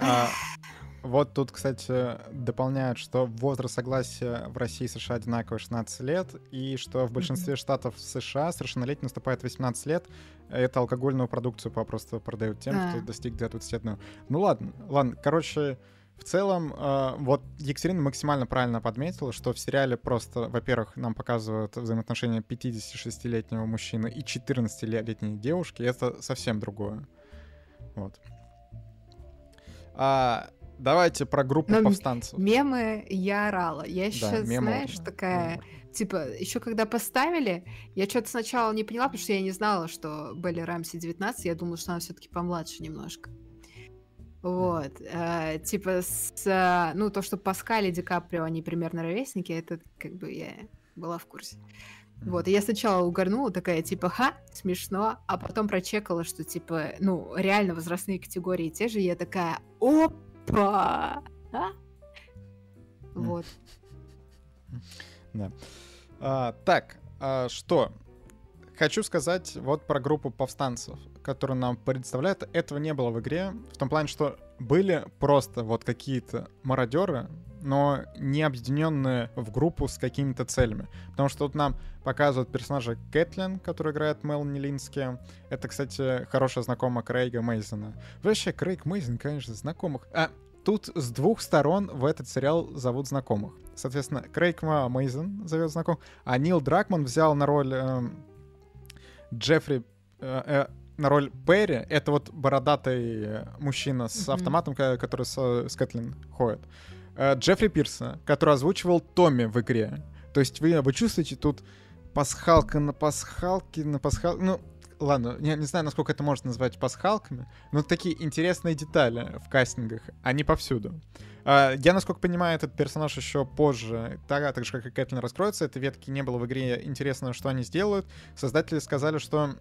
S1: А, вот тут, кстати, дополняют, что возраст согласия в России и США одинаковый 16 лет, и что в большинстве штатов США совершеннолетие наступает 18 лет. Это алкогольную продукцию попросту продают тем, а. кто достиг до 21. Ну ладно, ладно, короче, в целом, э, вот Екатерина максимально правильно подметила, что в сериале просто, во-первых, нам показывают взаимоотношения 56-летнего мужчины и 14-летней девушки, и это совсем другое. Вот. А, Давайте про группу Но повстанцев.
S2: Мемы я орала. Я еще, да, мемы, знаешь, такая... Мемы. Типа, еще когда поставили, я что-то сначала не поняла, потому что я не знала, что Белли Рамси 19, я думала, что она все-таки помладше немножко. Вот. Э, типа, с, ну, то, что Паскаль и Ди Каприо, они примерно ровесники, это как бы я была в курсе. Вот, и я сначала угорнула, такая, типа, ха, смешно, а потом прочекала, что, типа, ну, реально возрастные категории те же, и я такая, оп, Опа! А? Вот.
S1: Да. А, так, а что? Хочу сказать вот про группу повстанцев, которую нам представляют. Этого не было в игре, в том плане, что были просто вот какие-то мародеры, но не объединенные в группу с какими-то целями. Потому что тут нам показывают персонажа Кэтлин, который играет Мелани Лински. Это, кстати, хорошая знакомая Крейга Мейзена. Вообще, Крейг Мейзен, конечно, знакомых. А, тут с двух сторон в этот сериал зовут знакомых. Соответственно, Крейг Мейзен зовет знакомых, а Нил Дракман взял на роль э, Джеффри э, э, на роль Перри. Это вот бородатый мужчина с автоматом, который с, с Кэтлин ходит. Э, Джеффри Пирса, который озвучивал Томми в игре. То есть вы, вы чувствуете тут пасхалка на пасхалке на пасхалке. Ну, ладно, я не знаю, насколько это можно назвать пасхалками, но такие интересные детали в кастингах, они повсюду. Uh, я, насколько понимаю, этот персонаж еще позже, так, так же, как и Кэтлин, раскроется. Этой ветки не было в игре. Интересно, что они сделают. Создатели сказали, что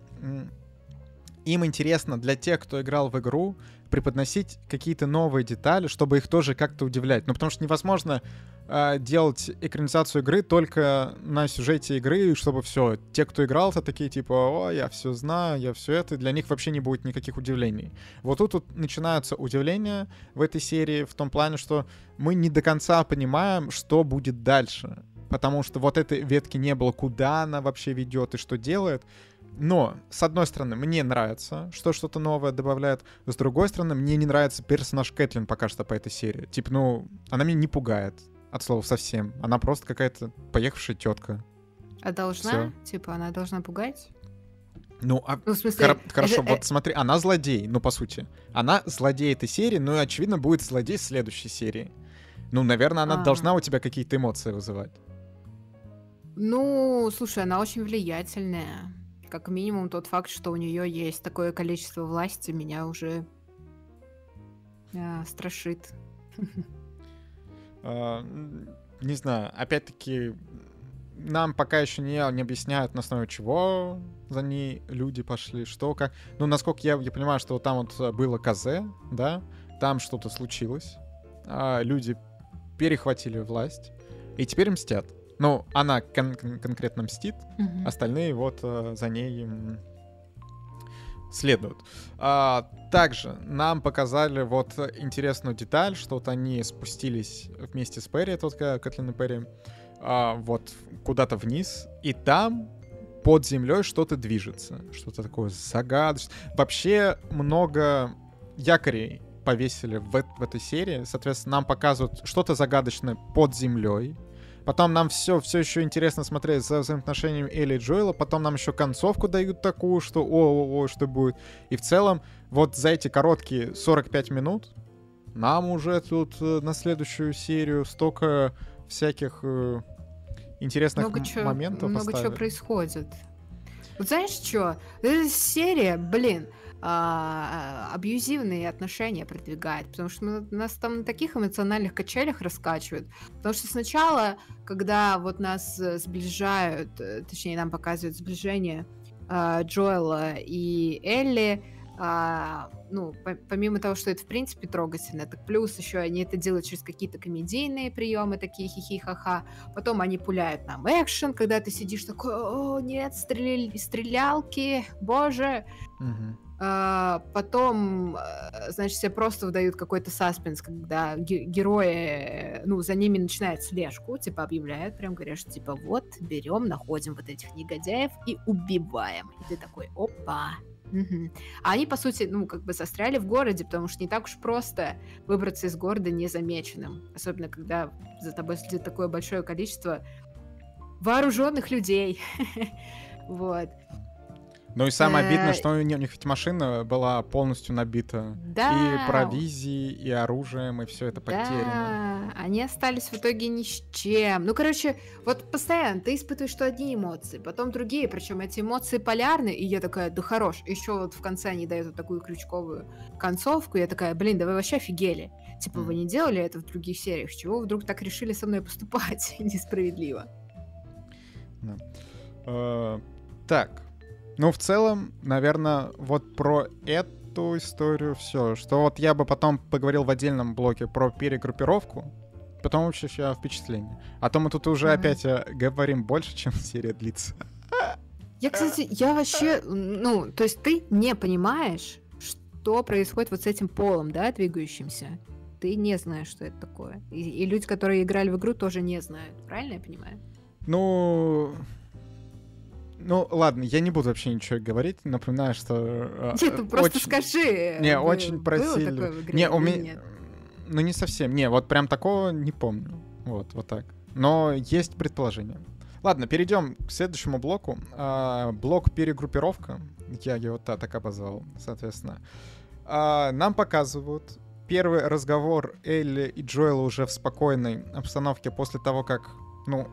S1: им интересно для тех, кто играл в игру, преподносить какие-то новые детали, чтобы их тоже как-то удивлять. Ну, потому что невозможно э, делать экранизацию игры только на сюжете игры, чтобы все, те, кто играл, то такие типа, о, я все знаю, я все это, для них вообще не будет никаких удивлений. Вот тут, тут начинаются удивления в этой серии в том плане, что мы не до конца понимаем, что будет дальше. Потому что вот этой ветки не было, куда она вообще ведет и что делает. Но, с одной стороны, мне нравится, что что-то новое добавляет. С другой стороны, мне не нравится персонаж Кэтлин пока что по этой серии. Типа, ну, она меня не пугает. От слова совсем. Она просто какая-то поехавшая тетка.
S2: А должна? Всё. Типа, она должна пугать?
S1: Ну, а, ну, в смысле, хор- хорошо, это, вот смотри, она злодей, ну, по сути. Она злодей этой серии, ну, и, очевидно, будет злодей следующей серии. Ну, наверное, она а. должна у тебя какие-то эмоции вызывать.
S2: Ну, слушай, она очень влиятельная как минимум тот факт, что у нее есть такое количество власти, меня уже э, страшит.
S1: А, не знаю, опять-таки, нам пока еще не, не объясняют, на основе чего за ней люди пошли, что как. Ну, насколько я, я понимаю, что там вот было КЗ, да, там что-то случилось, а люди перехватили власть и теперь мстят. Ну, она кон- кон- конкретно мстит, mm-hmm. остальные вот э, за ней следуют. А, также нам показали вот интересную деталь, что вот они спустились вместе с Перри, тот Кэтлин и Перри, а, вот куда-то вниз, и там под землей что-то движется, что-то такое загадочное. Вообще много якорей повесили в, в этой серии, соответственно, нам показывают что-то загадочное под землей, Потом нам все, все еще интересно смотреть за взаимоотношениями Элли и Джоэла. Потом нам еще концовку дают такую, что о-о-о, что будет. И в целом, вот за эти короткие 45 минут нам уже тут э, на следующую серию столько всяких э, интересных много чё, моментов
S2: Много чего происходит. Вот знаешь что? Эта серия, блин, а, абьюзивные отношения продвигает, потому что нас там на таких эмоциональных качелях раскачивают. Потому что сначала, когда вот нас э, сближают, э, точнее нам показывают сближение э, Джоэла и Элли, а, ну, по помимо того, что это в принципе трогательно, так плюс еще они это делают через какие-то комедийные приемы, такие хихи-ха-ха. Потом они пуляют нам экшен, когда ты сидишь такой, о, нет, стреля... стрелялки, боже. Угу. А, потом, э, значит, все просто выдают какой-то саспенс, когда герои, ну, за ними начинают слежку, типа объявляют, прям говорят, что типа вот, берем, находим вот этих негодяев и убиваем. И ты такой, опа, Угу. А они, по сути, ну, как бы застряли в городе, потому что не так уж просто выбраться из города незамеченным. Особенно, когда за тобой следит такое большое количество вооруженных людей. вот.
S1: Ну и самое обидное, э, что у них ведь машина была полностью набита. Да. И провизией, и оружием, и все это потеряно.
S2: Да, они остались в итоге ни с чем. Ну, короче, вот постоянно ты испытываешь что одни эмоции, потом другие, причем эти эмоции полярны, и я такая, да хорош. Еще вот в конце они дают вот такую крючковую концовку, и я такая, блин, да вы вообще офигели. Типа, вы не делали это в других сериях, чего вы вдруг так решили со мной поступать несправедливо?
S1: Да. Uh, так, ну, в целом, наверное, вот про эту историю все. Что вот я бы потом поговорил в отдельном блоке про перегруппировку, потом вообще все впечатление. А то мы тут уже mm-hmm. опять э, говорим больше, чем серия длится.
S2: Я, кстати, я вообще, ну, то есть ты не понимаешь, что происходит вот с этим полом, да, двигающимся. Ты не знаешь, что это такое. И, и люди, которые играли в игру, тоже не знают. Правильно я понимаю?
S1: Ну, ну, ладно, я не буду вообще ничего говорить. Напоминаю, что...
S2: Э, нет, ты просто очень... скажи.
S1: Не, был, очень просили. Не, у меня... Ну, не совсем. Не, вот прям такого не помню. Вот, вот так. Но есть предположение. Ладно, перейдем к следующему блоку. А, блок перегруппировка. Я его та, так обозвал, соответственно. А, нам показывают первый разговор Элли и Джоэла уже в спокойной обстановке после того, как, ну,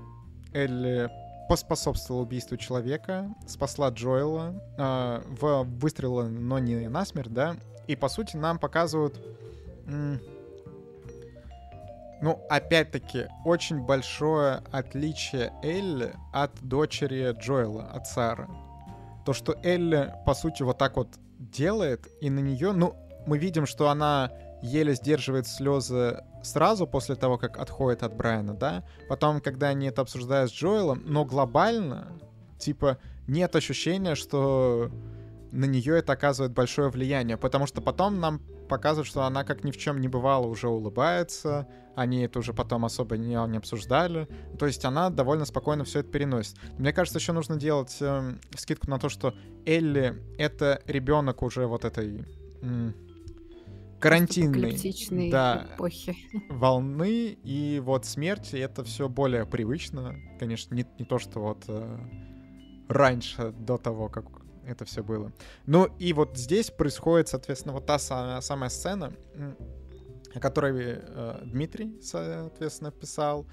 S1: Элли поспособствовала убийству человека, спасла Джоэла, э, в но не насмерть, да, и по сути нам показывают, ну, опять-таки, очень большое отличие Элли от дочери Джоэла, от Сары. То, что Элли, по сути, вот так вот делает, и на нее, ну, мы видим, что она еле сдерживает слезы сразу после того, как отходит от Брайана, да? Потом, когда они это обсуждают с Джоэлом, но глобально, типа, нет ощущения, что на нее это оказывает большое влияние, потому что потом нам показывают, что она как ни в чем не бывало уже улыбается, они это уже потом особо не, не обсуждали, то есть она довольно спокойно все это переносит. Мне кажется, еще нужно делать э, скидку на то, что Элли — это ребенок уже вот этой карантинной да, эпохи. волны, и вот смерть, это все более привычно. Конечно, не, не то, что вот э, раньше, до того, как это все было. Ну и вот здесь происходит, соответственно, вот та самая, самая сцена, о которой э, Дмитрий, соответственно, писал,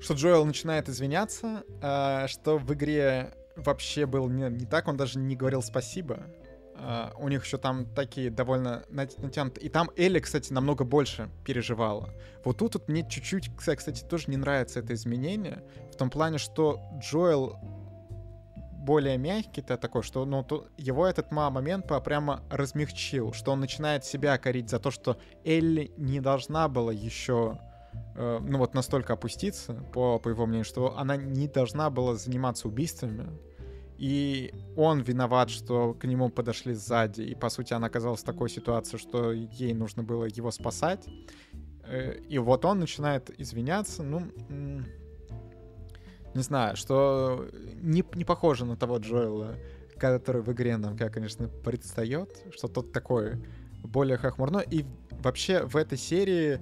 S1: что Джоэл начинает извиняться, э, что в игре вообще был не, не так, он даже не говорил спасибо, Uh, у них еще там такие довольно натянутые. И там Элли, кстати, намного больше переживала. Вот тут вот мне чуть-чуть, кстати, тоже не нравится это изменение. В том плане, что Джоэл более мягкий-то такой, что ну, то, его этот момент прямо размягчил, что он начинает себя корить за то, что Элли не должна была еще э, ну вот настолько опуститься, по, по его мнению, что она не должна была заниматься убийствами, и он виноват, что к нему подошли сзади, и, по сути, она оказалась в такой ситуации, что ей нужно было его спасать. Э, и вот он начинает извиняться, ну, не знаю, что не, не похоже на того Джоэла, который в игре нам, конечно, предстает, что тот такой более хохмурной. И вообще в этой серии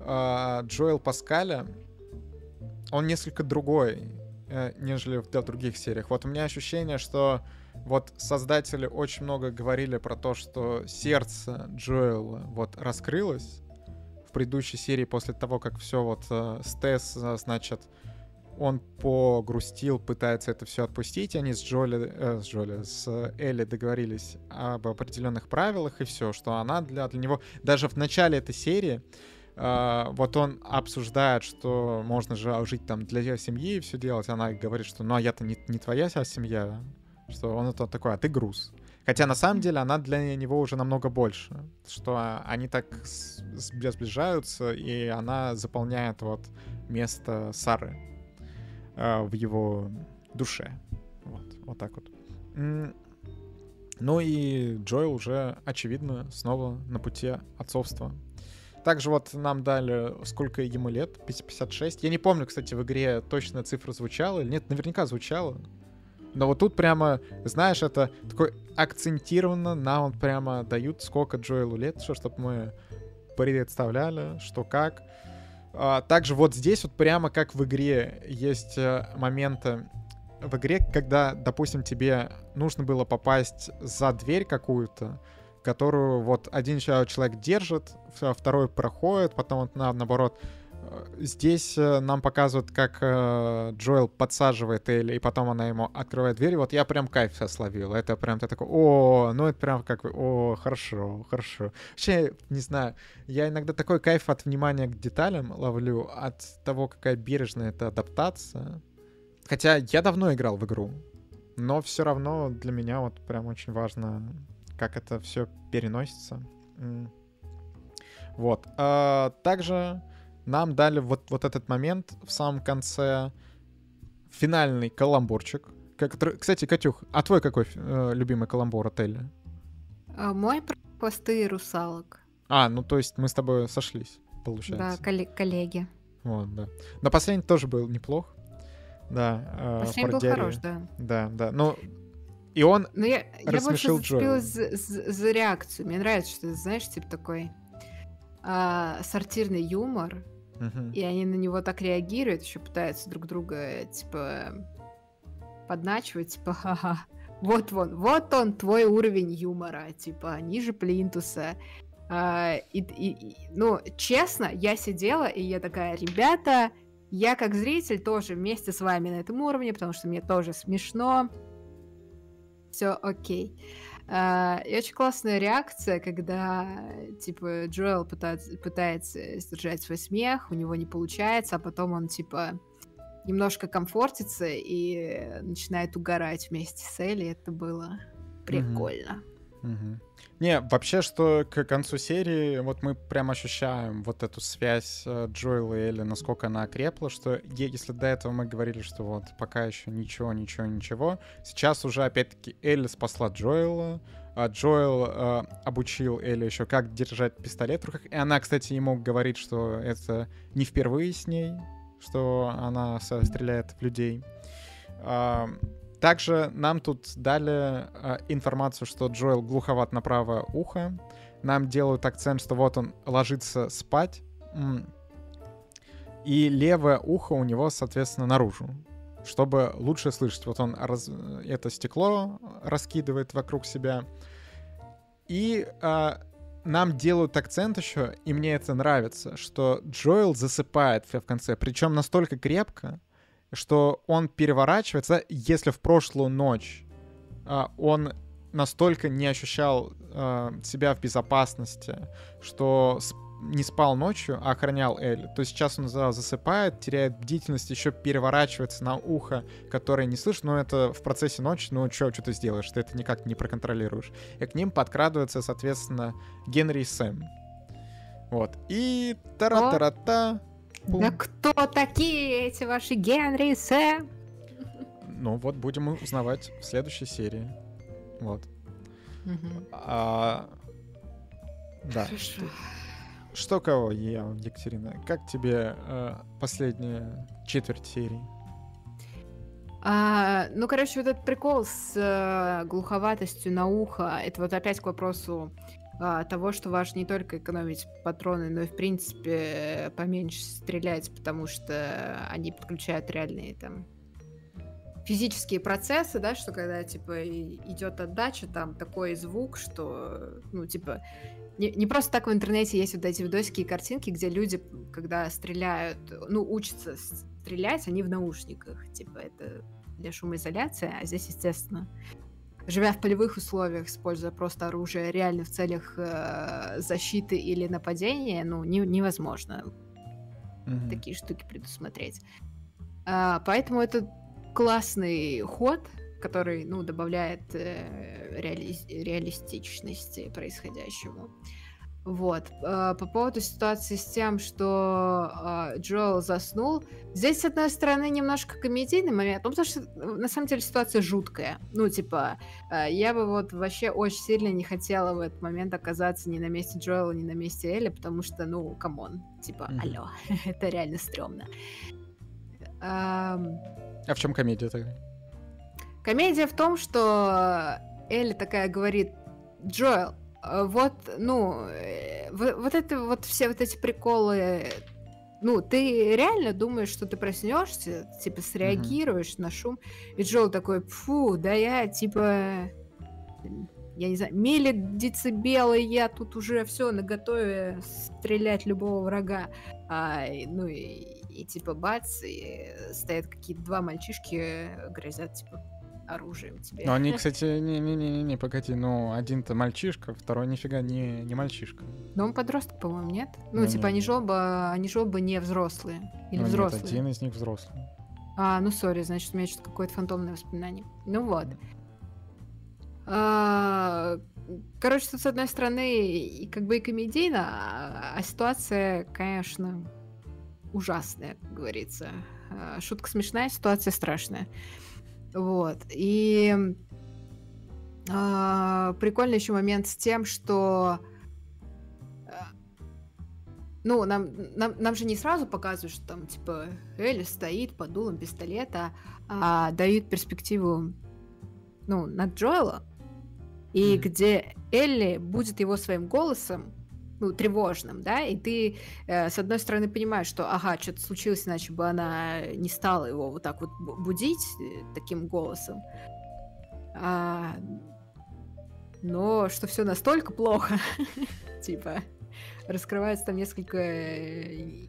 S1: э, Джоэл Паскаля, он несколько другой э, нежели в других сериях. Вот у меня ощущение, что вот создатели очень много говорили про то, что сердце Джоэла вот раскрылось в предыдущей серии после того, как все вот э, с Тесс, значит, он погрустил, пытается это все отпустить. Они с Джоли, э, с Джоли, с Элли договорились об определенных правилах и все, что она для, для него... Даже в начале этой серии э, вот он обсуждает, что можно же жить там для семьи и все делать. Она говорит, что ну а я-то не, не твоя семья, что он это такой, а ты груз. Хотя на самом деле она для него уже намного больше, что они так сближаются, и она заполняет вот место Сары э, в его душе. Вот, вот так вот. Ну и Джоэл уже, очевидно, снова на пути отцовства. Также вот нам дали, сколько ему лет, 56. Я не помню, кстати, в игре точно цифра звучала или нет, наверняка звучала. Но вот тут прямо, знаешь, это такой акцентированно нам вот прямо дают, сколько Джоэлу лет, что чтобы мы представляли, что как. А, также вот здесь вот прямо как в игре есть э, моменты в игре, когда, допустим, тебе нужно было попасть за дверь какую-то, которую вот один человек держит, второй проходит, потом вот наоборот Здесь э, нам показывают, как э, Джоэл подсаживает Элли, и потом она ему открывает дверь. Вот я прям кайф словил. Это прям ты такой, о, ну это прям как, о, хорошо, хорошо. Вообще, не знаю, я иногда такой кайф от внимания к деталям ловлю, от того, какая бережная это адаптация. Хотя я давно играл в игру, но все равно для меня вот прям очень важно, как это все переносится. Вот. А, также нам дали вот, вот этот момент в самом конце, финальный каламбурчик. Который... Кстати, Катюх, а твой какой э, любимый каламбур отеля?
S2: А, мой про хвосты русалок.
S1: А, ну то есть мы с тобой сошлись, получается.
S2: Да, коллег коллеги.
S1: Вот, да. Но последний тоже был неплох. Да.
S2: Э, последний был хорош, да.
S1: Да, да. Ну, и он
S2: Но я, я больше зацепилась за, за, за реакцию. Мне нравится, что, знаешь, типа такой а, сортирный юмор,
S1: uh-huh.
S2: и они на него так реагируют, еще пытаются друг друга, типа, подначивать, типа, ха-ха, вот вон, вот он, твой уровень юмора, типа, ниже плинтуса. А, и, и, ну, честно, я сидела, и я такая, ребята, я как зритель тоже вместе с вами на этом уровне, потому что мне тоже смешно. Все окей. Uh, и очень классная реакция, когда, типа, Джоэл пытается, пытается сдержать свой смех, у него не получается, а потом он, типа, немножко комфортится и начинает угорать вместе с Элли. Это было прикольно.
S1: Mm-hmm. Mm-hmm. Не, вообще, что к концу серии вот мы прям ощущаем вот эту связь э, Джоэла и Элли, насколько она окрепла, что если до этого мы говорили, что вот пока еще ничего, ничего, ничего, сейчас уже опять-таки Элли спасла Джоэла, а Джоэл э, обучил Элли еще как держать пистолет в руках, и она, кстати, ему говорит, что это не впервые с ней, что она стреляет в людей. Также нам тут дали э, информацию, что Джоэл глуховат на правое ухо. Нам делают акцент, что вот он ложится спать. И левое ухо у него, соответственно, наружу, чтобы лучше слышать. Вот он раз... это стекло раскидывает вокруг себя. И э, нам делают акцент еще, и мне это нравится, что Джоэл засыпает в конце, причем настолько крепко, что он переворачивается, если в прошлую ночь а, он настолько не ощущал а, себя в безопасности, что не спал ночью, а охранял Элли, то сейчас он засыпает, теряет бдительность, еще переворачивается на ухо, которое не слышит, но это в процессе ночи, ну что, что ты сделаешь, ты это никак не проконтролируешь. И к ним подкрадывается, соответственно, Генри и Сэм. Вот. И тара-тара-та,
S2: да кто такие эти ваши Генри и Сэм?
S1: Ну вот будем узнавать в следующей серии. Вот. А, да.
S2: Хорошо.
S1: Что кого, я, Екатерина? Как тебе э, последняя четверть серии?
S2: А, ну, короче, вот этот прикол с э, глуховатостью на ухо, это вот опять к вопросу а, того, что важно не только экономить патроны, но и, в принципе, поменьше стрелять, потому что они подключают реальные там физические процессы, да, что когда, типа, идет отдача, там такой звук, что, ну, типа, не, не просто так в интернете есть вот эти видосики и картинки, где люди, когда стреляют, ну, учатся стрелять, они в наушниках, типа, это для шумоизоляции, а здесь, естественно, живя в полевых условиях, используя просто оружие реально в целях э, защиты или нападения, ну, не, невозможно mm-hmm. такие штуки предусмотреть. А, поэтому это классный ход, который, ну, добавляет э, реали- реалистичности происходящему. Вот. Э, по поводу ситуации с тем, что э, Джоэл заснул, здесь, с одной стороны, немножко комедийный момент, потому что, на самом деле, ситуация жуткая. Ну, типа, э, я бы вот вообще очень сильно не хотела в этот момент оказаться ни на месте Джоэла, ни на месте Элли, потому что, ну, come on, типа, mm-hmm. алло, это реально стрёмно.
S1: Um... А в чем комедия тогда?
S2: Комедия в том, что Элли такая говорит, Джоэл, э, вот, ну, э, вот это вот все вот эти приколы, ну, ты реально думаешь, что ты проснешься, типа, среагируешь uh-huh. на шум, и Джоэл такой, фу, да я, типа, я не знаю, мили децибелы, я тут уже все наготове стрелять любого врага. А, ну и, и типа бац, и стоят какие-то два мальчишки, грозят, типа, оружием тебе.
S1: Ну, они, кстати, не-не-не, не погоди, ну, один-то мальчишка, второй нифига не, не мальчишка.
S2: Ну, он подросток, по-моему, нет? Ну, ну типа, нет. они же оба, они же оба не взрослые. Или ну, взрослые.
S1: Нет, один из них взрослый.
S2: А, ну, сори, значит, у меня что-то какое-то фантомное воспоминание. Ну вот. А, короче, тут, с одной стороны, как бы и комедийно, а, а ситуация, конечно, ужасная, как говорится. А, шутка смешная, ситуация страшная. Вот. И э, прикольный еще момент с тем, что э, ну, нам, нам, нам же не сразу показывают, что там, типа, Элли стоит под дулом пистолета, а дают перспективу, ну, на Джоэла, и mm-hmm. где Элли будет его своим голосом ну, тревожным, да, и ты, э, с одной стороны, понимаешь, что, ага, что-то случилось, иначе бы она не стала его вот так вот будить э, таким голосом. А, но что все настолько плохо, типа, раскрывается там несколько, э,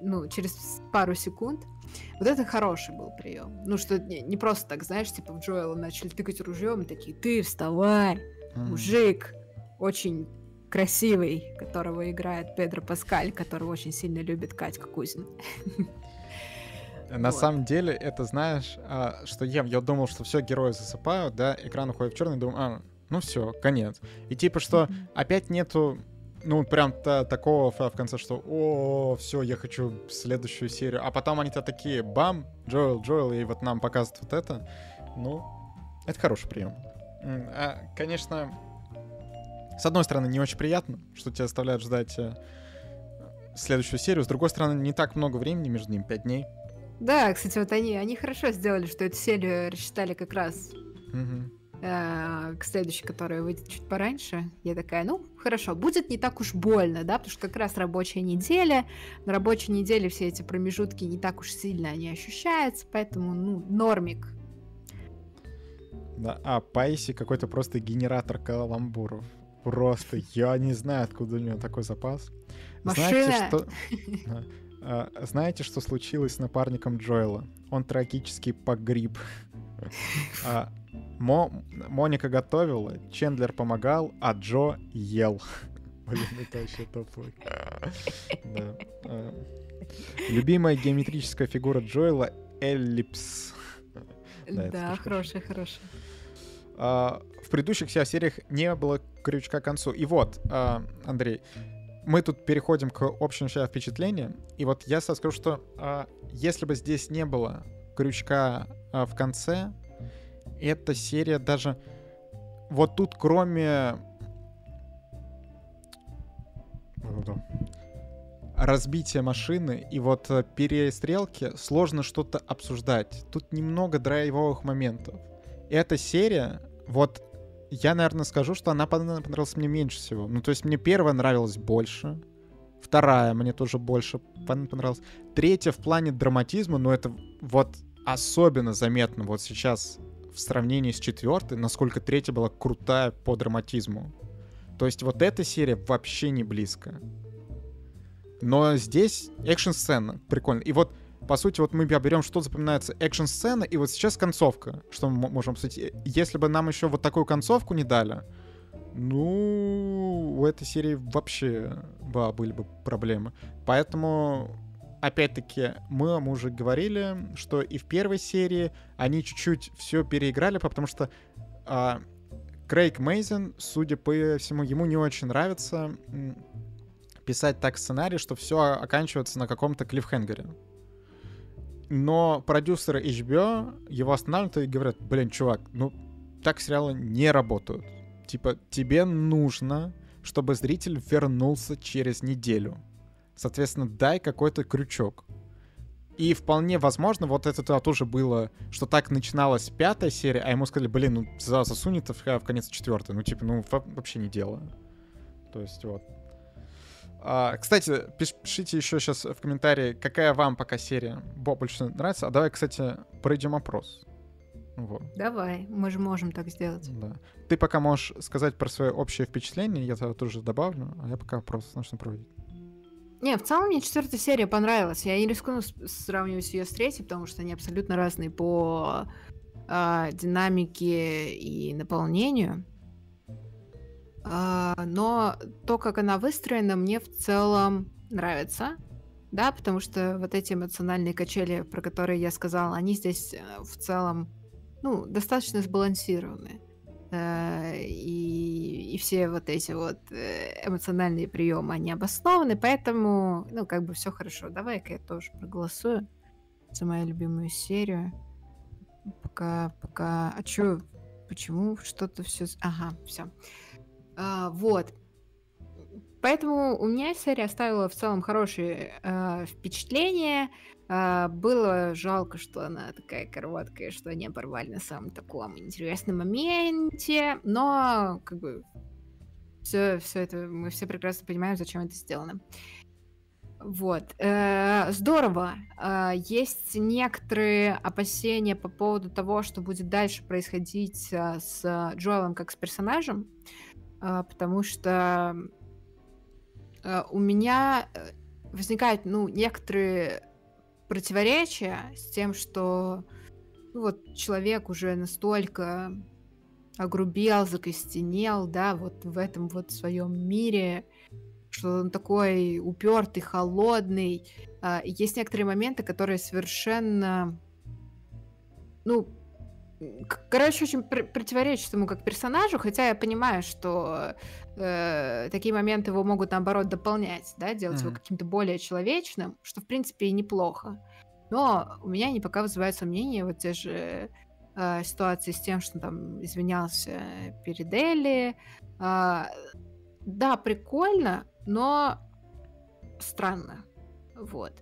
S2: ну, через пару секунд. Вот это хороший был прием. Ну, что не, не просто так, знаешь, типа в Джоэла начали тыкать ружьем и такие, ты вставай, мужик, очень красивый, которого играет Педро Паскаль, который очень сильно любит Катька Кузин.
S1: На вот. самом деле, это знаешь, а, что я, я думал, что все герои засыпают, да, экран уходит в черный, думаю, а, ну все, конец. И типа, что mm-hmm. опять нету, ну, прям та, такого в конце, что о, все, я хочу следующую серию. А потом они-то такие, бам, Джоэл, Джоэл, и вот нам показывают вот это. Ну, это хороший прием. А, конечно, с одной стороны, не очень приятно, что тебя оставляют ждать э, следующую серию. С другой стороны, не так много времени между ними, 5 дней.
S2: Да, кстати, вот они, они хорошо сделали, что эту серию рассчитали как раз угу. э, к следующей, которая выйдет чуть пораньше. Я такая, ну, хорошо, будет не так уж больно, да, потому что как раз рабочая неделя. На рабочей неделе все эти промежутки не так уж сильно они ощущаются, поэтому, ну, нормик.
S1: Да, а Пайси какой-то просто генератор каламбуров. Просто я не знаю, откуда у него такой запас.
S2: Машина.
S1: Знаете, что... А, знаете, что случилось с напарником Джоэла? Он трагически погреб. А, Мо... Моника готовила, Чендлер помогал, а Джо ел. Блин, это вообще топлый. Да. А, любимая геометрическая фигура Джоэла — эллипс.
S2: Да, да хорошая, хорошая.
S1: А, в предыдущих сериях не было крючка к концу. И вот, а, Андрей, мы тут переходим к общему впечатлениям. И вот я скажу, что а, если бы здесь не было крючка в конце, эта серия даже... Вот тут кроме разбития машины и вот перестрелки сложно что-то обсуждать. Тут немного драйвовых моментов эта серия, вот я, наверное, скажу, что она понравилась мне меньше всего. Ну, то есть мне первая нравилась больше, вторая мне тоже больше понравилась, третья в плане драматизма, ну, это вот особенно заметно вот сейчас в сравнении с четвертой, насколько третья была крутая по драматизму. То есть вот эта серия вообще не близко. Но здесь экшн-сцена прикольно. И вот, по сути, вот мы берем, что запоминается экшн-сцена, и вот сейчас концовка, что мы можем обсудить. Если бы нам еще вот такую концовку не дали, ну, у этой серии вообще да, были бы проблемы. Поэтому опять-таки, мы мы уже говорили, что и в первой серии они чуть-чуть все переиграли, потому что а, Крейг Мейзен, судя по всему, ему не очень нравится писать так сценарий, что все оканчивается на каком-то клиффхенгере. Но продюсеры HBO его останавливают и говорят, блин, чувак, ну так сериалы не работают. Типа, тебе нужно, чтобы зритель вернулся через неделю. Соответственно, дай какой-то крючок. И вполне возможно, вот это -то тоже было, что так начиналась пятая серия, а ему сказали, блин, ну засунь это в, в конец четвертой. Ну, типа, ну, вообще не дело. То есть, вот. А, кстати, пиш пишите еще сейчас в комментарии, какая вам пока серия больше нравится. А давай, кстати, пройдем опрос.
S2: Вот. Давай, мы же можем так сделать.
S1: Да. Ты пока можешь сказать про свое общее впечатление, я тогда тоже добавлю, а я пока опрос начну проводить.
S2: Не, в целом мне четвертая серия понравилась. Я не рискну сравнивать ее с третьей, потому что они абсолютно разные по э, динамике и наполнению. Э, но то, как она выстроена, мне в целом нравится. Да, потому что вот эти эмоциональные качели, про которые я сказала, они здесь э, в целом, ну, достаточно сбалансированы. Э, и, и все вот эти вот э, эмоциональные приемы, они обоснованы, поэтому, ну, как бы все хорошо. Давай-ка я тоже проголосую за мою любимую серию. Пока, пока... А чё, почему что-то все... Ага, все. А, вот. Поэтому у меня серия оставила в целом хорошие э, впечатления. Э, было жалко, что она такая короткая, что они оборвали на самом таком интересном моменте, но как бы все, все это мы все прекрасно понимаем, зачем это сделано. Вот. Э, здорово. Э, есть некоторые опасения по поводу того, что будет дальше происходить с Джоэлом как с персонажем, потому что Э, у меня э, возникают, ну, некоторые противоречия с тем, что ну, вот человек уже настолько огрубел, закостенел, да, вот в этом вот своем мире, что он такой упертый, холодный. А, есть некоторые моменты, которые совершенно, ну, короче, очень пр- противоречит ему как персонажу, хотя я понимаю, что э, такие моменты его могут, наоборот, дополнять, да, делать mm-hmm. его каким-то более человечным, что, в принципе, и неплохо. Но у меня они пока вызывают сомнения, вот те же э, ситуации с тем, что там извинялся перед Элли. Э, да, прикольно, но странно. Вот.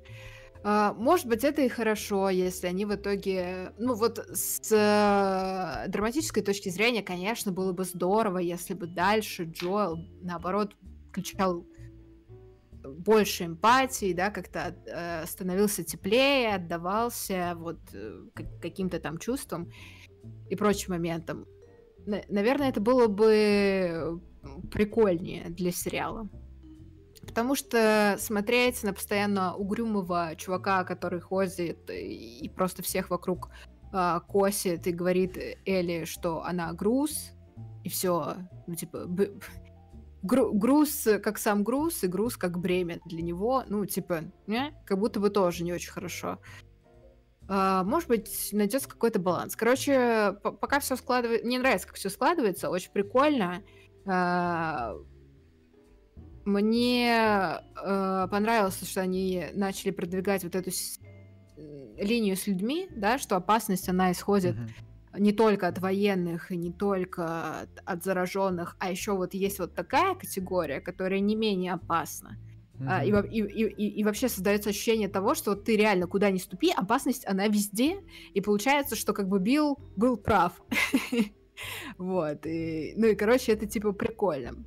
S2: Uh, может быть, это и хорошо, если они в итоге... Ну вот с uh, драматической точки зрения, конечно, было бы здорово, если бы дальше Джоэл, наоборот, включал больше эмпатии, да, как-то uh, становился теплее, отдавался вот э, каким-то там чувствам и прочим моментам. Наверное, это было бы прикольнее для сериала. Потому что смотреть на постоянно угрюмого чувака, который ходит и просто всех вокруг э, косит и говорит Элли, что она груз, и все, ну типа б... Гру груз как сам груз и груз как бремя для него, ну типа, не? как будто бы тоже не очень хорошо. Uh, может быть, найдется какой-то баланс. Короче, пока все складывается... Мне нравится, как все складывается, очень прикольно. Uh, мне э, понравилось, что они начали продвигать вот эту с... линию с людьми, да, что опасность она исходит mm-hmm. не только от военных и не только от, зараженных, а еще вот есть вот такая категория, которая не менее опасна. Mm-hmm. И, и, и, и вообще создается ощущение того, что ты реально куда ни ступи, опасность она везде, и получается, что как бы Билл был прав. Вот, и, ну и, короче, это типа прикольно.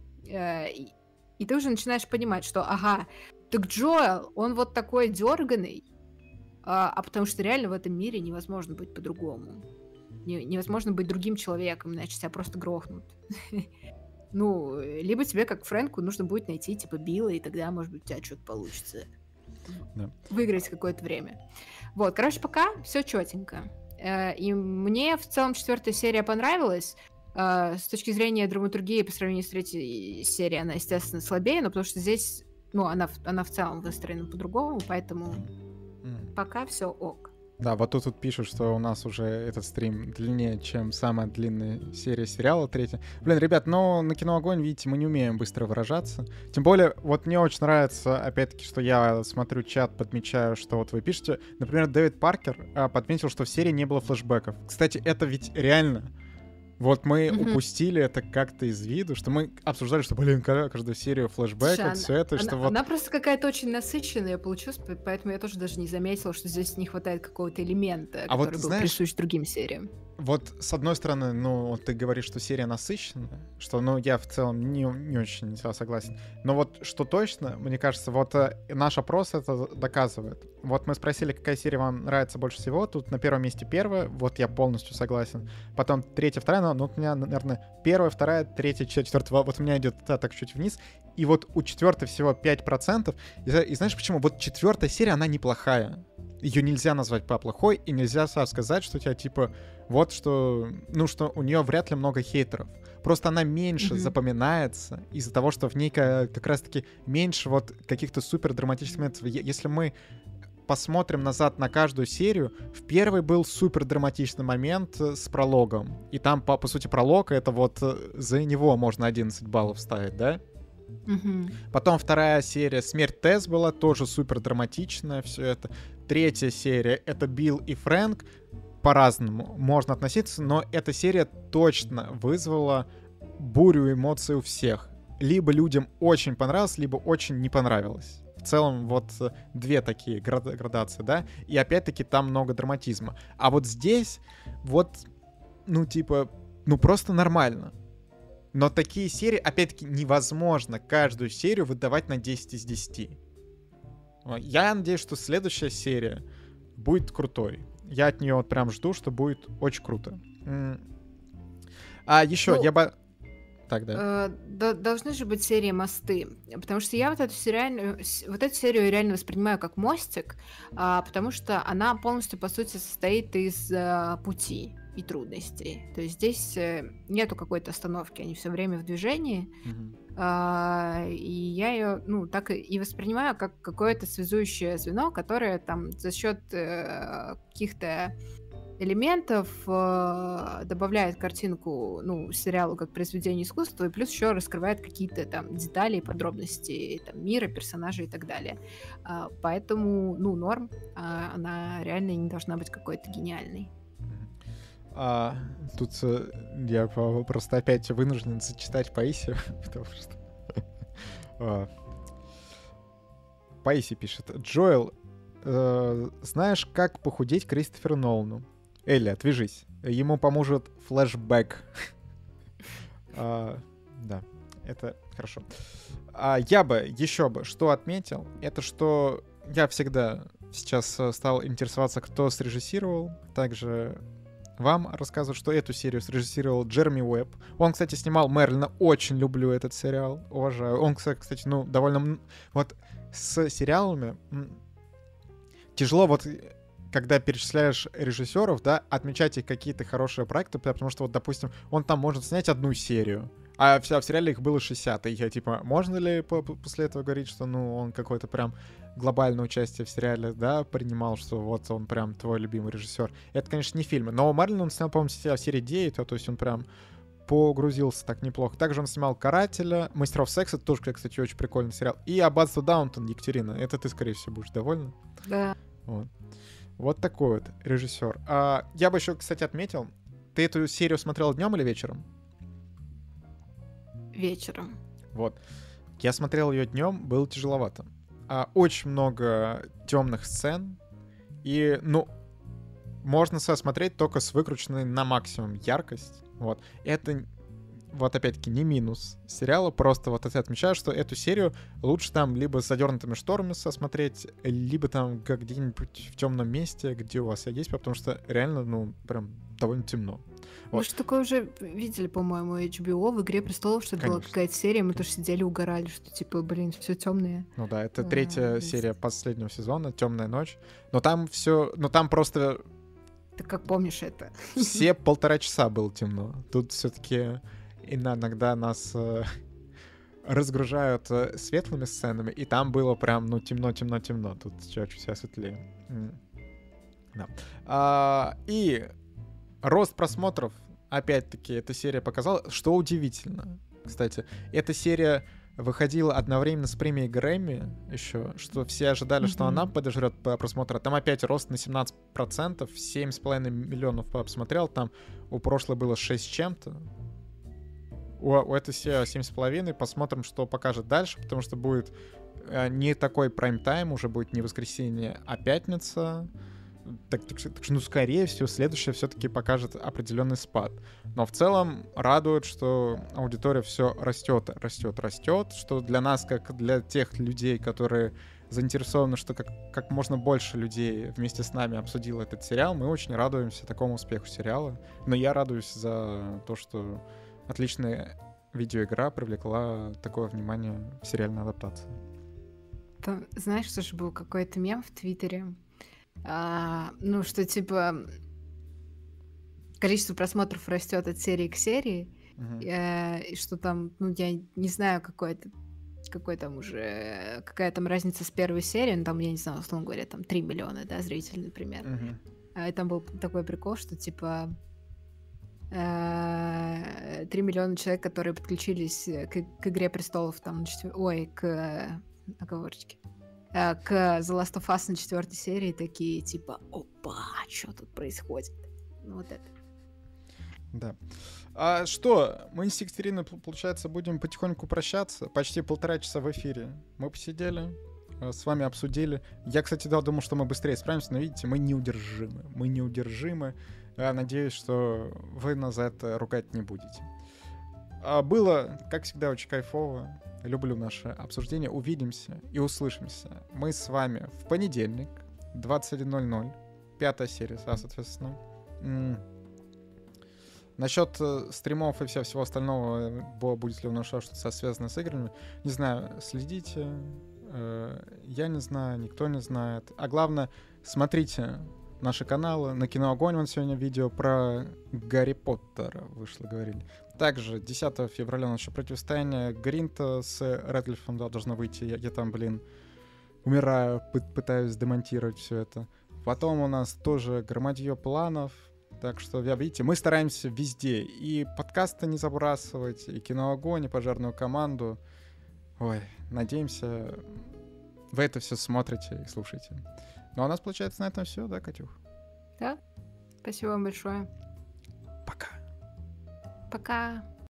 S2: И ты уже начинаешь понимать, что, ага, так Джоэл, он вот такой дерганый, а, а потому что реально в этом мире невозможно быть по-другому. невозможно быть другим человеком, иначе тебя просто грохнут. Ну, либо тебе, как Фрэнку, нужно будет найти, типа, Билла, и тогда, может быть, у тебя что-то получится. Да. Выиграть какое-то время. Вот, короче, пока все четенько. Э, и мне в целом четвертая серия понравилась. Э, с точки зрения драматургии по сравнению с третьей серией она, естественно, слабее, но потому что здесь, ну, она, она в целом выстроена по-другому, поэтому mm. пока все ок.
S1: Да, вот тут, тут пишут, что у нас уже этот стрим длиннее, чем самая длинная серия сериала третья. Блин, ребят, но на кино огонь, видите, мы не умеем быстро выражаться. Тем более, вот мне очень нравится, опять-таки, что я смотрю чат, подмечаю, что вот вы пишете. Например, Дэвид Паркер а, подметил, что в серии не было флешбеков. Кстати, это ведь реально вот мы mm-hmm. упустили это как-то из виду, что мы обсуждали, что, блин, каждую серию флешбэк, вот все это,
S2: она,
S1: что
S2: она,
S1: вот...
S2: Она просто какая-то очень насыщенная получилась, поэтому я тоже даже не заметила, что здесь не хватает какого-то элемента, а который вот, был знаешь, присущ другим сериям
S1: вот с одной стороны, ну, ты говоришь, что серия насыщенная, что, ну, я в целом не, не очень согласен. Но вот что точно, мне кажется, вот э, наш опрос это доказывает. Вот мы спросили, какая серия вам нравится больше всего. Тут на первом месте первая, вот я полностью согласен. Потом третья, вторая, ну, ну у меня, наверное, первая, вторая, третья, четвертая, вот у меня идет да, так чуть вниз. И вот у четвертой всего 5%. И, и знаешь почему? Вот четвертая серия, она неплохая. Ее нельзя назвать плохой, и нельзя сказать, что у тебя типа вот что, ну, что у нее вряд ли много хейтеров. Просто она меньше mm-hmm. запоминается из-за того, что в ней как раз-таки меньше вот каких-то супер драматических моментов. Если мы посмотрим назад на каждую серию, в первой был супер драматичный момент э, с прологом. И там, по, по сути, пролог это вот э, за него можно 11 баллов ставить, да?
S2: Mm-hmm.
S1: Потом вторая серия «Смерть Тесс» была тоже супер драматичная, все это. Третья серия — это Билл и Фрэнк по-разному можно относиться, но эта серия точно вызвала бурю эмоций у всех. Либо людям очень понравилось, либо очень не понравилось. В целом вот э, две такие градации, да, и опять-таки там много драматизма. А вот здесь вот, ну типа, ну просто нормально. Но такие серии, опять-таки, невозможно каждую серию выдавать на 10 из 10. Я надеюсь, что следующая серия будет крутой я от нее вот прям жду, что будет очень круто. А еще ну, я бы... Так,
S2: да. Э, должны же быть серии мосты, потому что я вот эту, сериальную, вот эту серию реально воспринимаю как мостик, а, потому что она полностью, по сути, состоит из а, пути и трудностей. То есть здесь э, нету какой-то остановки, они все время в движении. Mm-hmm. А, и я ее, ну, так и воспринимаю как какое-то связующее звено, которое там за счет э, каких-то элементов э, добавляет картинку, ну, сериалу как произведение искусства, и плюс еще раскрывает какие-то там детали и подробности там, мира, персонажей и так далее. А, поэтому, ну, норм, а она реально не должна быть какой-то гениальной.
S1: А, тут э, я просто опять вынужден зачитать Паисию, потому что... а, Паиси пишет. Джоэл, э, знаешь, как похудеть Кристоферу Нолану? Элли, отвяжись. Ему поможет флешбэк. а, да, это хорошо. А я бы еще бы что отметил, это что я всегда сейчас э, стал интересоваться, кто срежиссировал. Также вам рассказываю, что эту серию срежиссировал Джерми Уэбб. Он, кстати, снимал Мерлина. Очень люблю этот сериал. Уважаю. Он, кстати, ну, довольно... Вот с сериалами тяжело вот когда перечисляешь режиссеров, да, отмечать их какие-то хорошие проекты, потому что, вот, допустим, он там может снять одну серию, а в, в сериале их было 60, и я, типа, можно ли после этого говорить, что, ну, он какой-то прям глобальное участие в сериале, да, принимал, что вот он прям твой любимый режиссер. Это, конечно, не фильмы, но Марлин он снял, по-моему, серии 9, то, то есть он прям погрузился так неплохо. Также он снимал «Карателя», «Мастеров секса», тоже, кстати, очень прикольный сериал. И «Аббатство Даунтон» Екатерина. Это ты, скорее всего, будешь довольна?
S2: Да.
S1: Вот. Вот такой вот режиссер. А, я бы еще, кстати, отметил, ты эту серию смотрел днем или вечером?
S2: Вечером.
S1: Вот. Я смотрел ее днем, было тяжеловато а, очень много темных сцен. И, ну, можно смотреть только с выкрученной на максимум яркость. Вот. Это вот опять-таки не минус сериала, просто вот я отмечаю, что эту серию лучше там либо с задернутыми шторами сосмотреть, либо там как где-нибудь в темном месте, где у вас есть, потому что реально, ну, прям довольно темно.
S2: Вот. Мы же такое уже видели, по-моему, HBO в «Игре престолов», что Конечно. была какая-то серия, мы тоже сидели, угорали, что типа, блин, все темное.
S1: Ну да, это третья а, серия последнего сезона, Темная ночь. Но там все, но там просто
S2: ты как помнишь это?
S1: Все полтора часа было темно. Тут все-таки иногда нас э, разгружают э, светлыми сценами, и там было прям, ну, темно-темно-темно. Тут чуть все светлее. Да. А, и рост просмотров, опять-таки, эта серия показала, что удивительно. Кстати, эта серия выходила одновременно с премией Грэмми еще, что все ожидали, mm-hmm. что она подожрет по просмотру. Там опять рост на 17%, 7,5 миллионов посмотрел, там у прошлой было 6 чем-то. У, у этой серии 7,5, посмотрим, что покажет дальше, потому что будет э, не такой прайм-тайм, уже будет не воскресенье, а пятница так, так, так что, ну, скорее всего, следующее все-таки покажет определенный спад. Но в целом радует, что аудитория все растет, растет, растет, что для нас, как для тех людей, которые заинтересованы, что как, как можно больше людей вместе с нами обсудил этот сериал, мы очень радуемся такому успеху сериала. Но я радуюсь за то, что отличная видеоигра привлекла такое внимание в сериальной адаптации.
S2: Там, знаешь, что же был какой-то мем в Твиттере, а, ну, что типа количество просмотров растет от серии к серии, uh-huh. э, и что там, ну, я не знаю, какой это какой там уже, какая там разница с первой серии, ну, там, я не знаю, условно говоря, там 3 миллиона, да, зрителей, например. Uh-huh. А, и там был такой прикол, что, типа, 3 э, миллиона человек, которые подключились к, к «Игре престолов», там, ой, к оговорочке, Э, к The Last of Us на четвертой серии такие типа, опа, что тут происходит? Ну вот это.
S1: Да. А что, мы с Екатериной, получается, будем потихоньку прощаться. Почти полтора часа в эфире. Мы посидели, э, с вами обсудили. Я, кстати, да, думал, что мы быстрее справимся, но видите, мы неудержимы. Мы неудержимы. Я надеюсь, что вы нас за это ругать не будете. А было, как всегда, очень кайфово. Люблю наше обсуждение. Увидимся и услышимся. Мы с вами в понедельник, 21.00. Пятая серия, соответственно. Насчет э, стримов и всего, всего остального, э, будет ли у нас что-то связано с играми, не знаю, следите. Э, я не знаю, никто не знает. А главное, смотрите наши каналы. На Киноогонь вон сегодня видео про Гарри Поттера вышло, говорили. Также 10 февраля у нас еще противостояние Гринта с Рэдклиффом да, должно выйти. Я, я там, блин, умираю, пытаюсь демонтировать все это. Потом у нас тоже громадье планов. Так что, видите, мы стараемся везде. И подкасты не забрасывать, и киноогонь, и пожарную команду. Ой, надеемся, вы это все смотрите и слушаете. Ну, а у нас, получается, на этом все, да, Катюх?
S2: Да. Спасибо вам большое.
S1: Пока.
S2: Пока.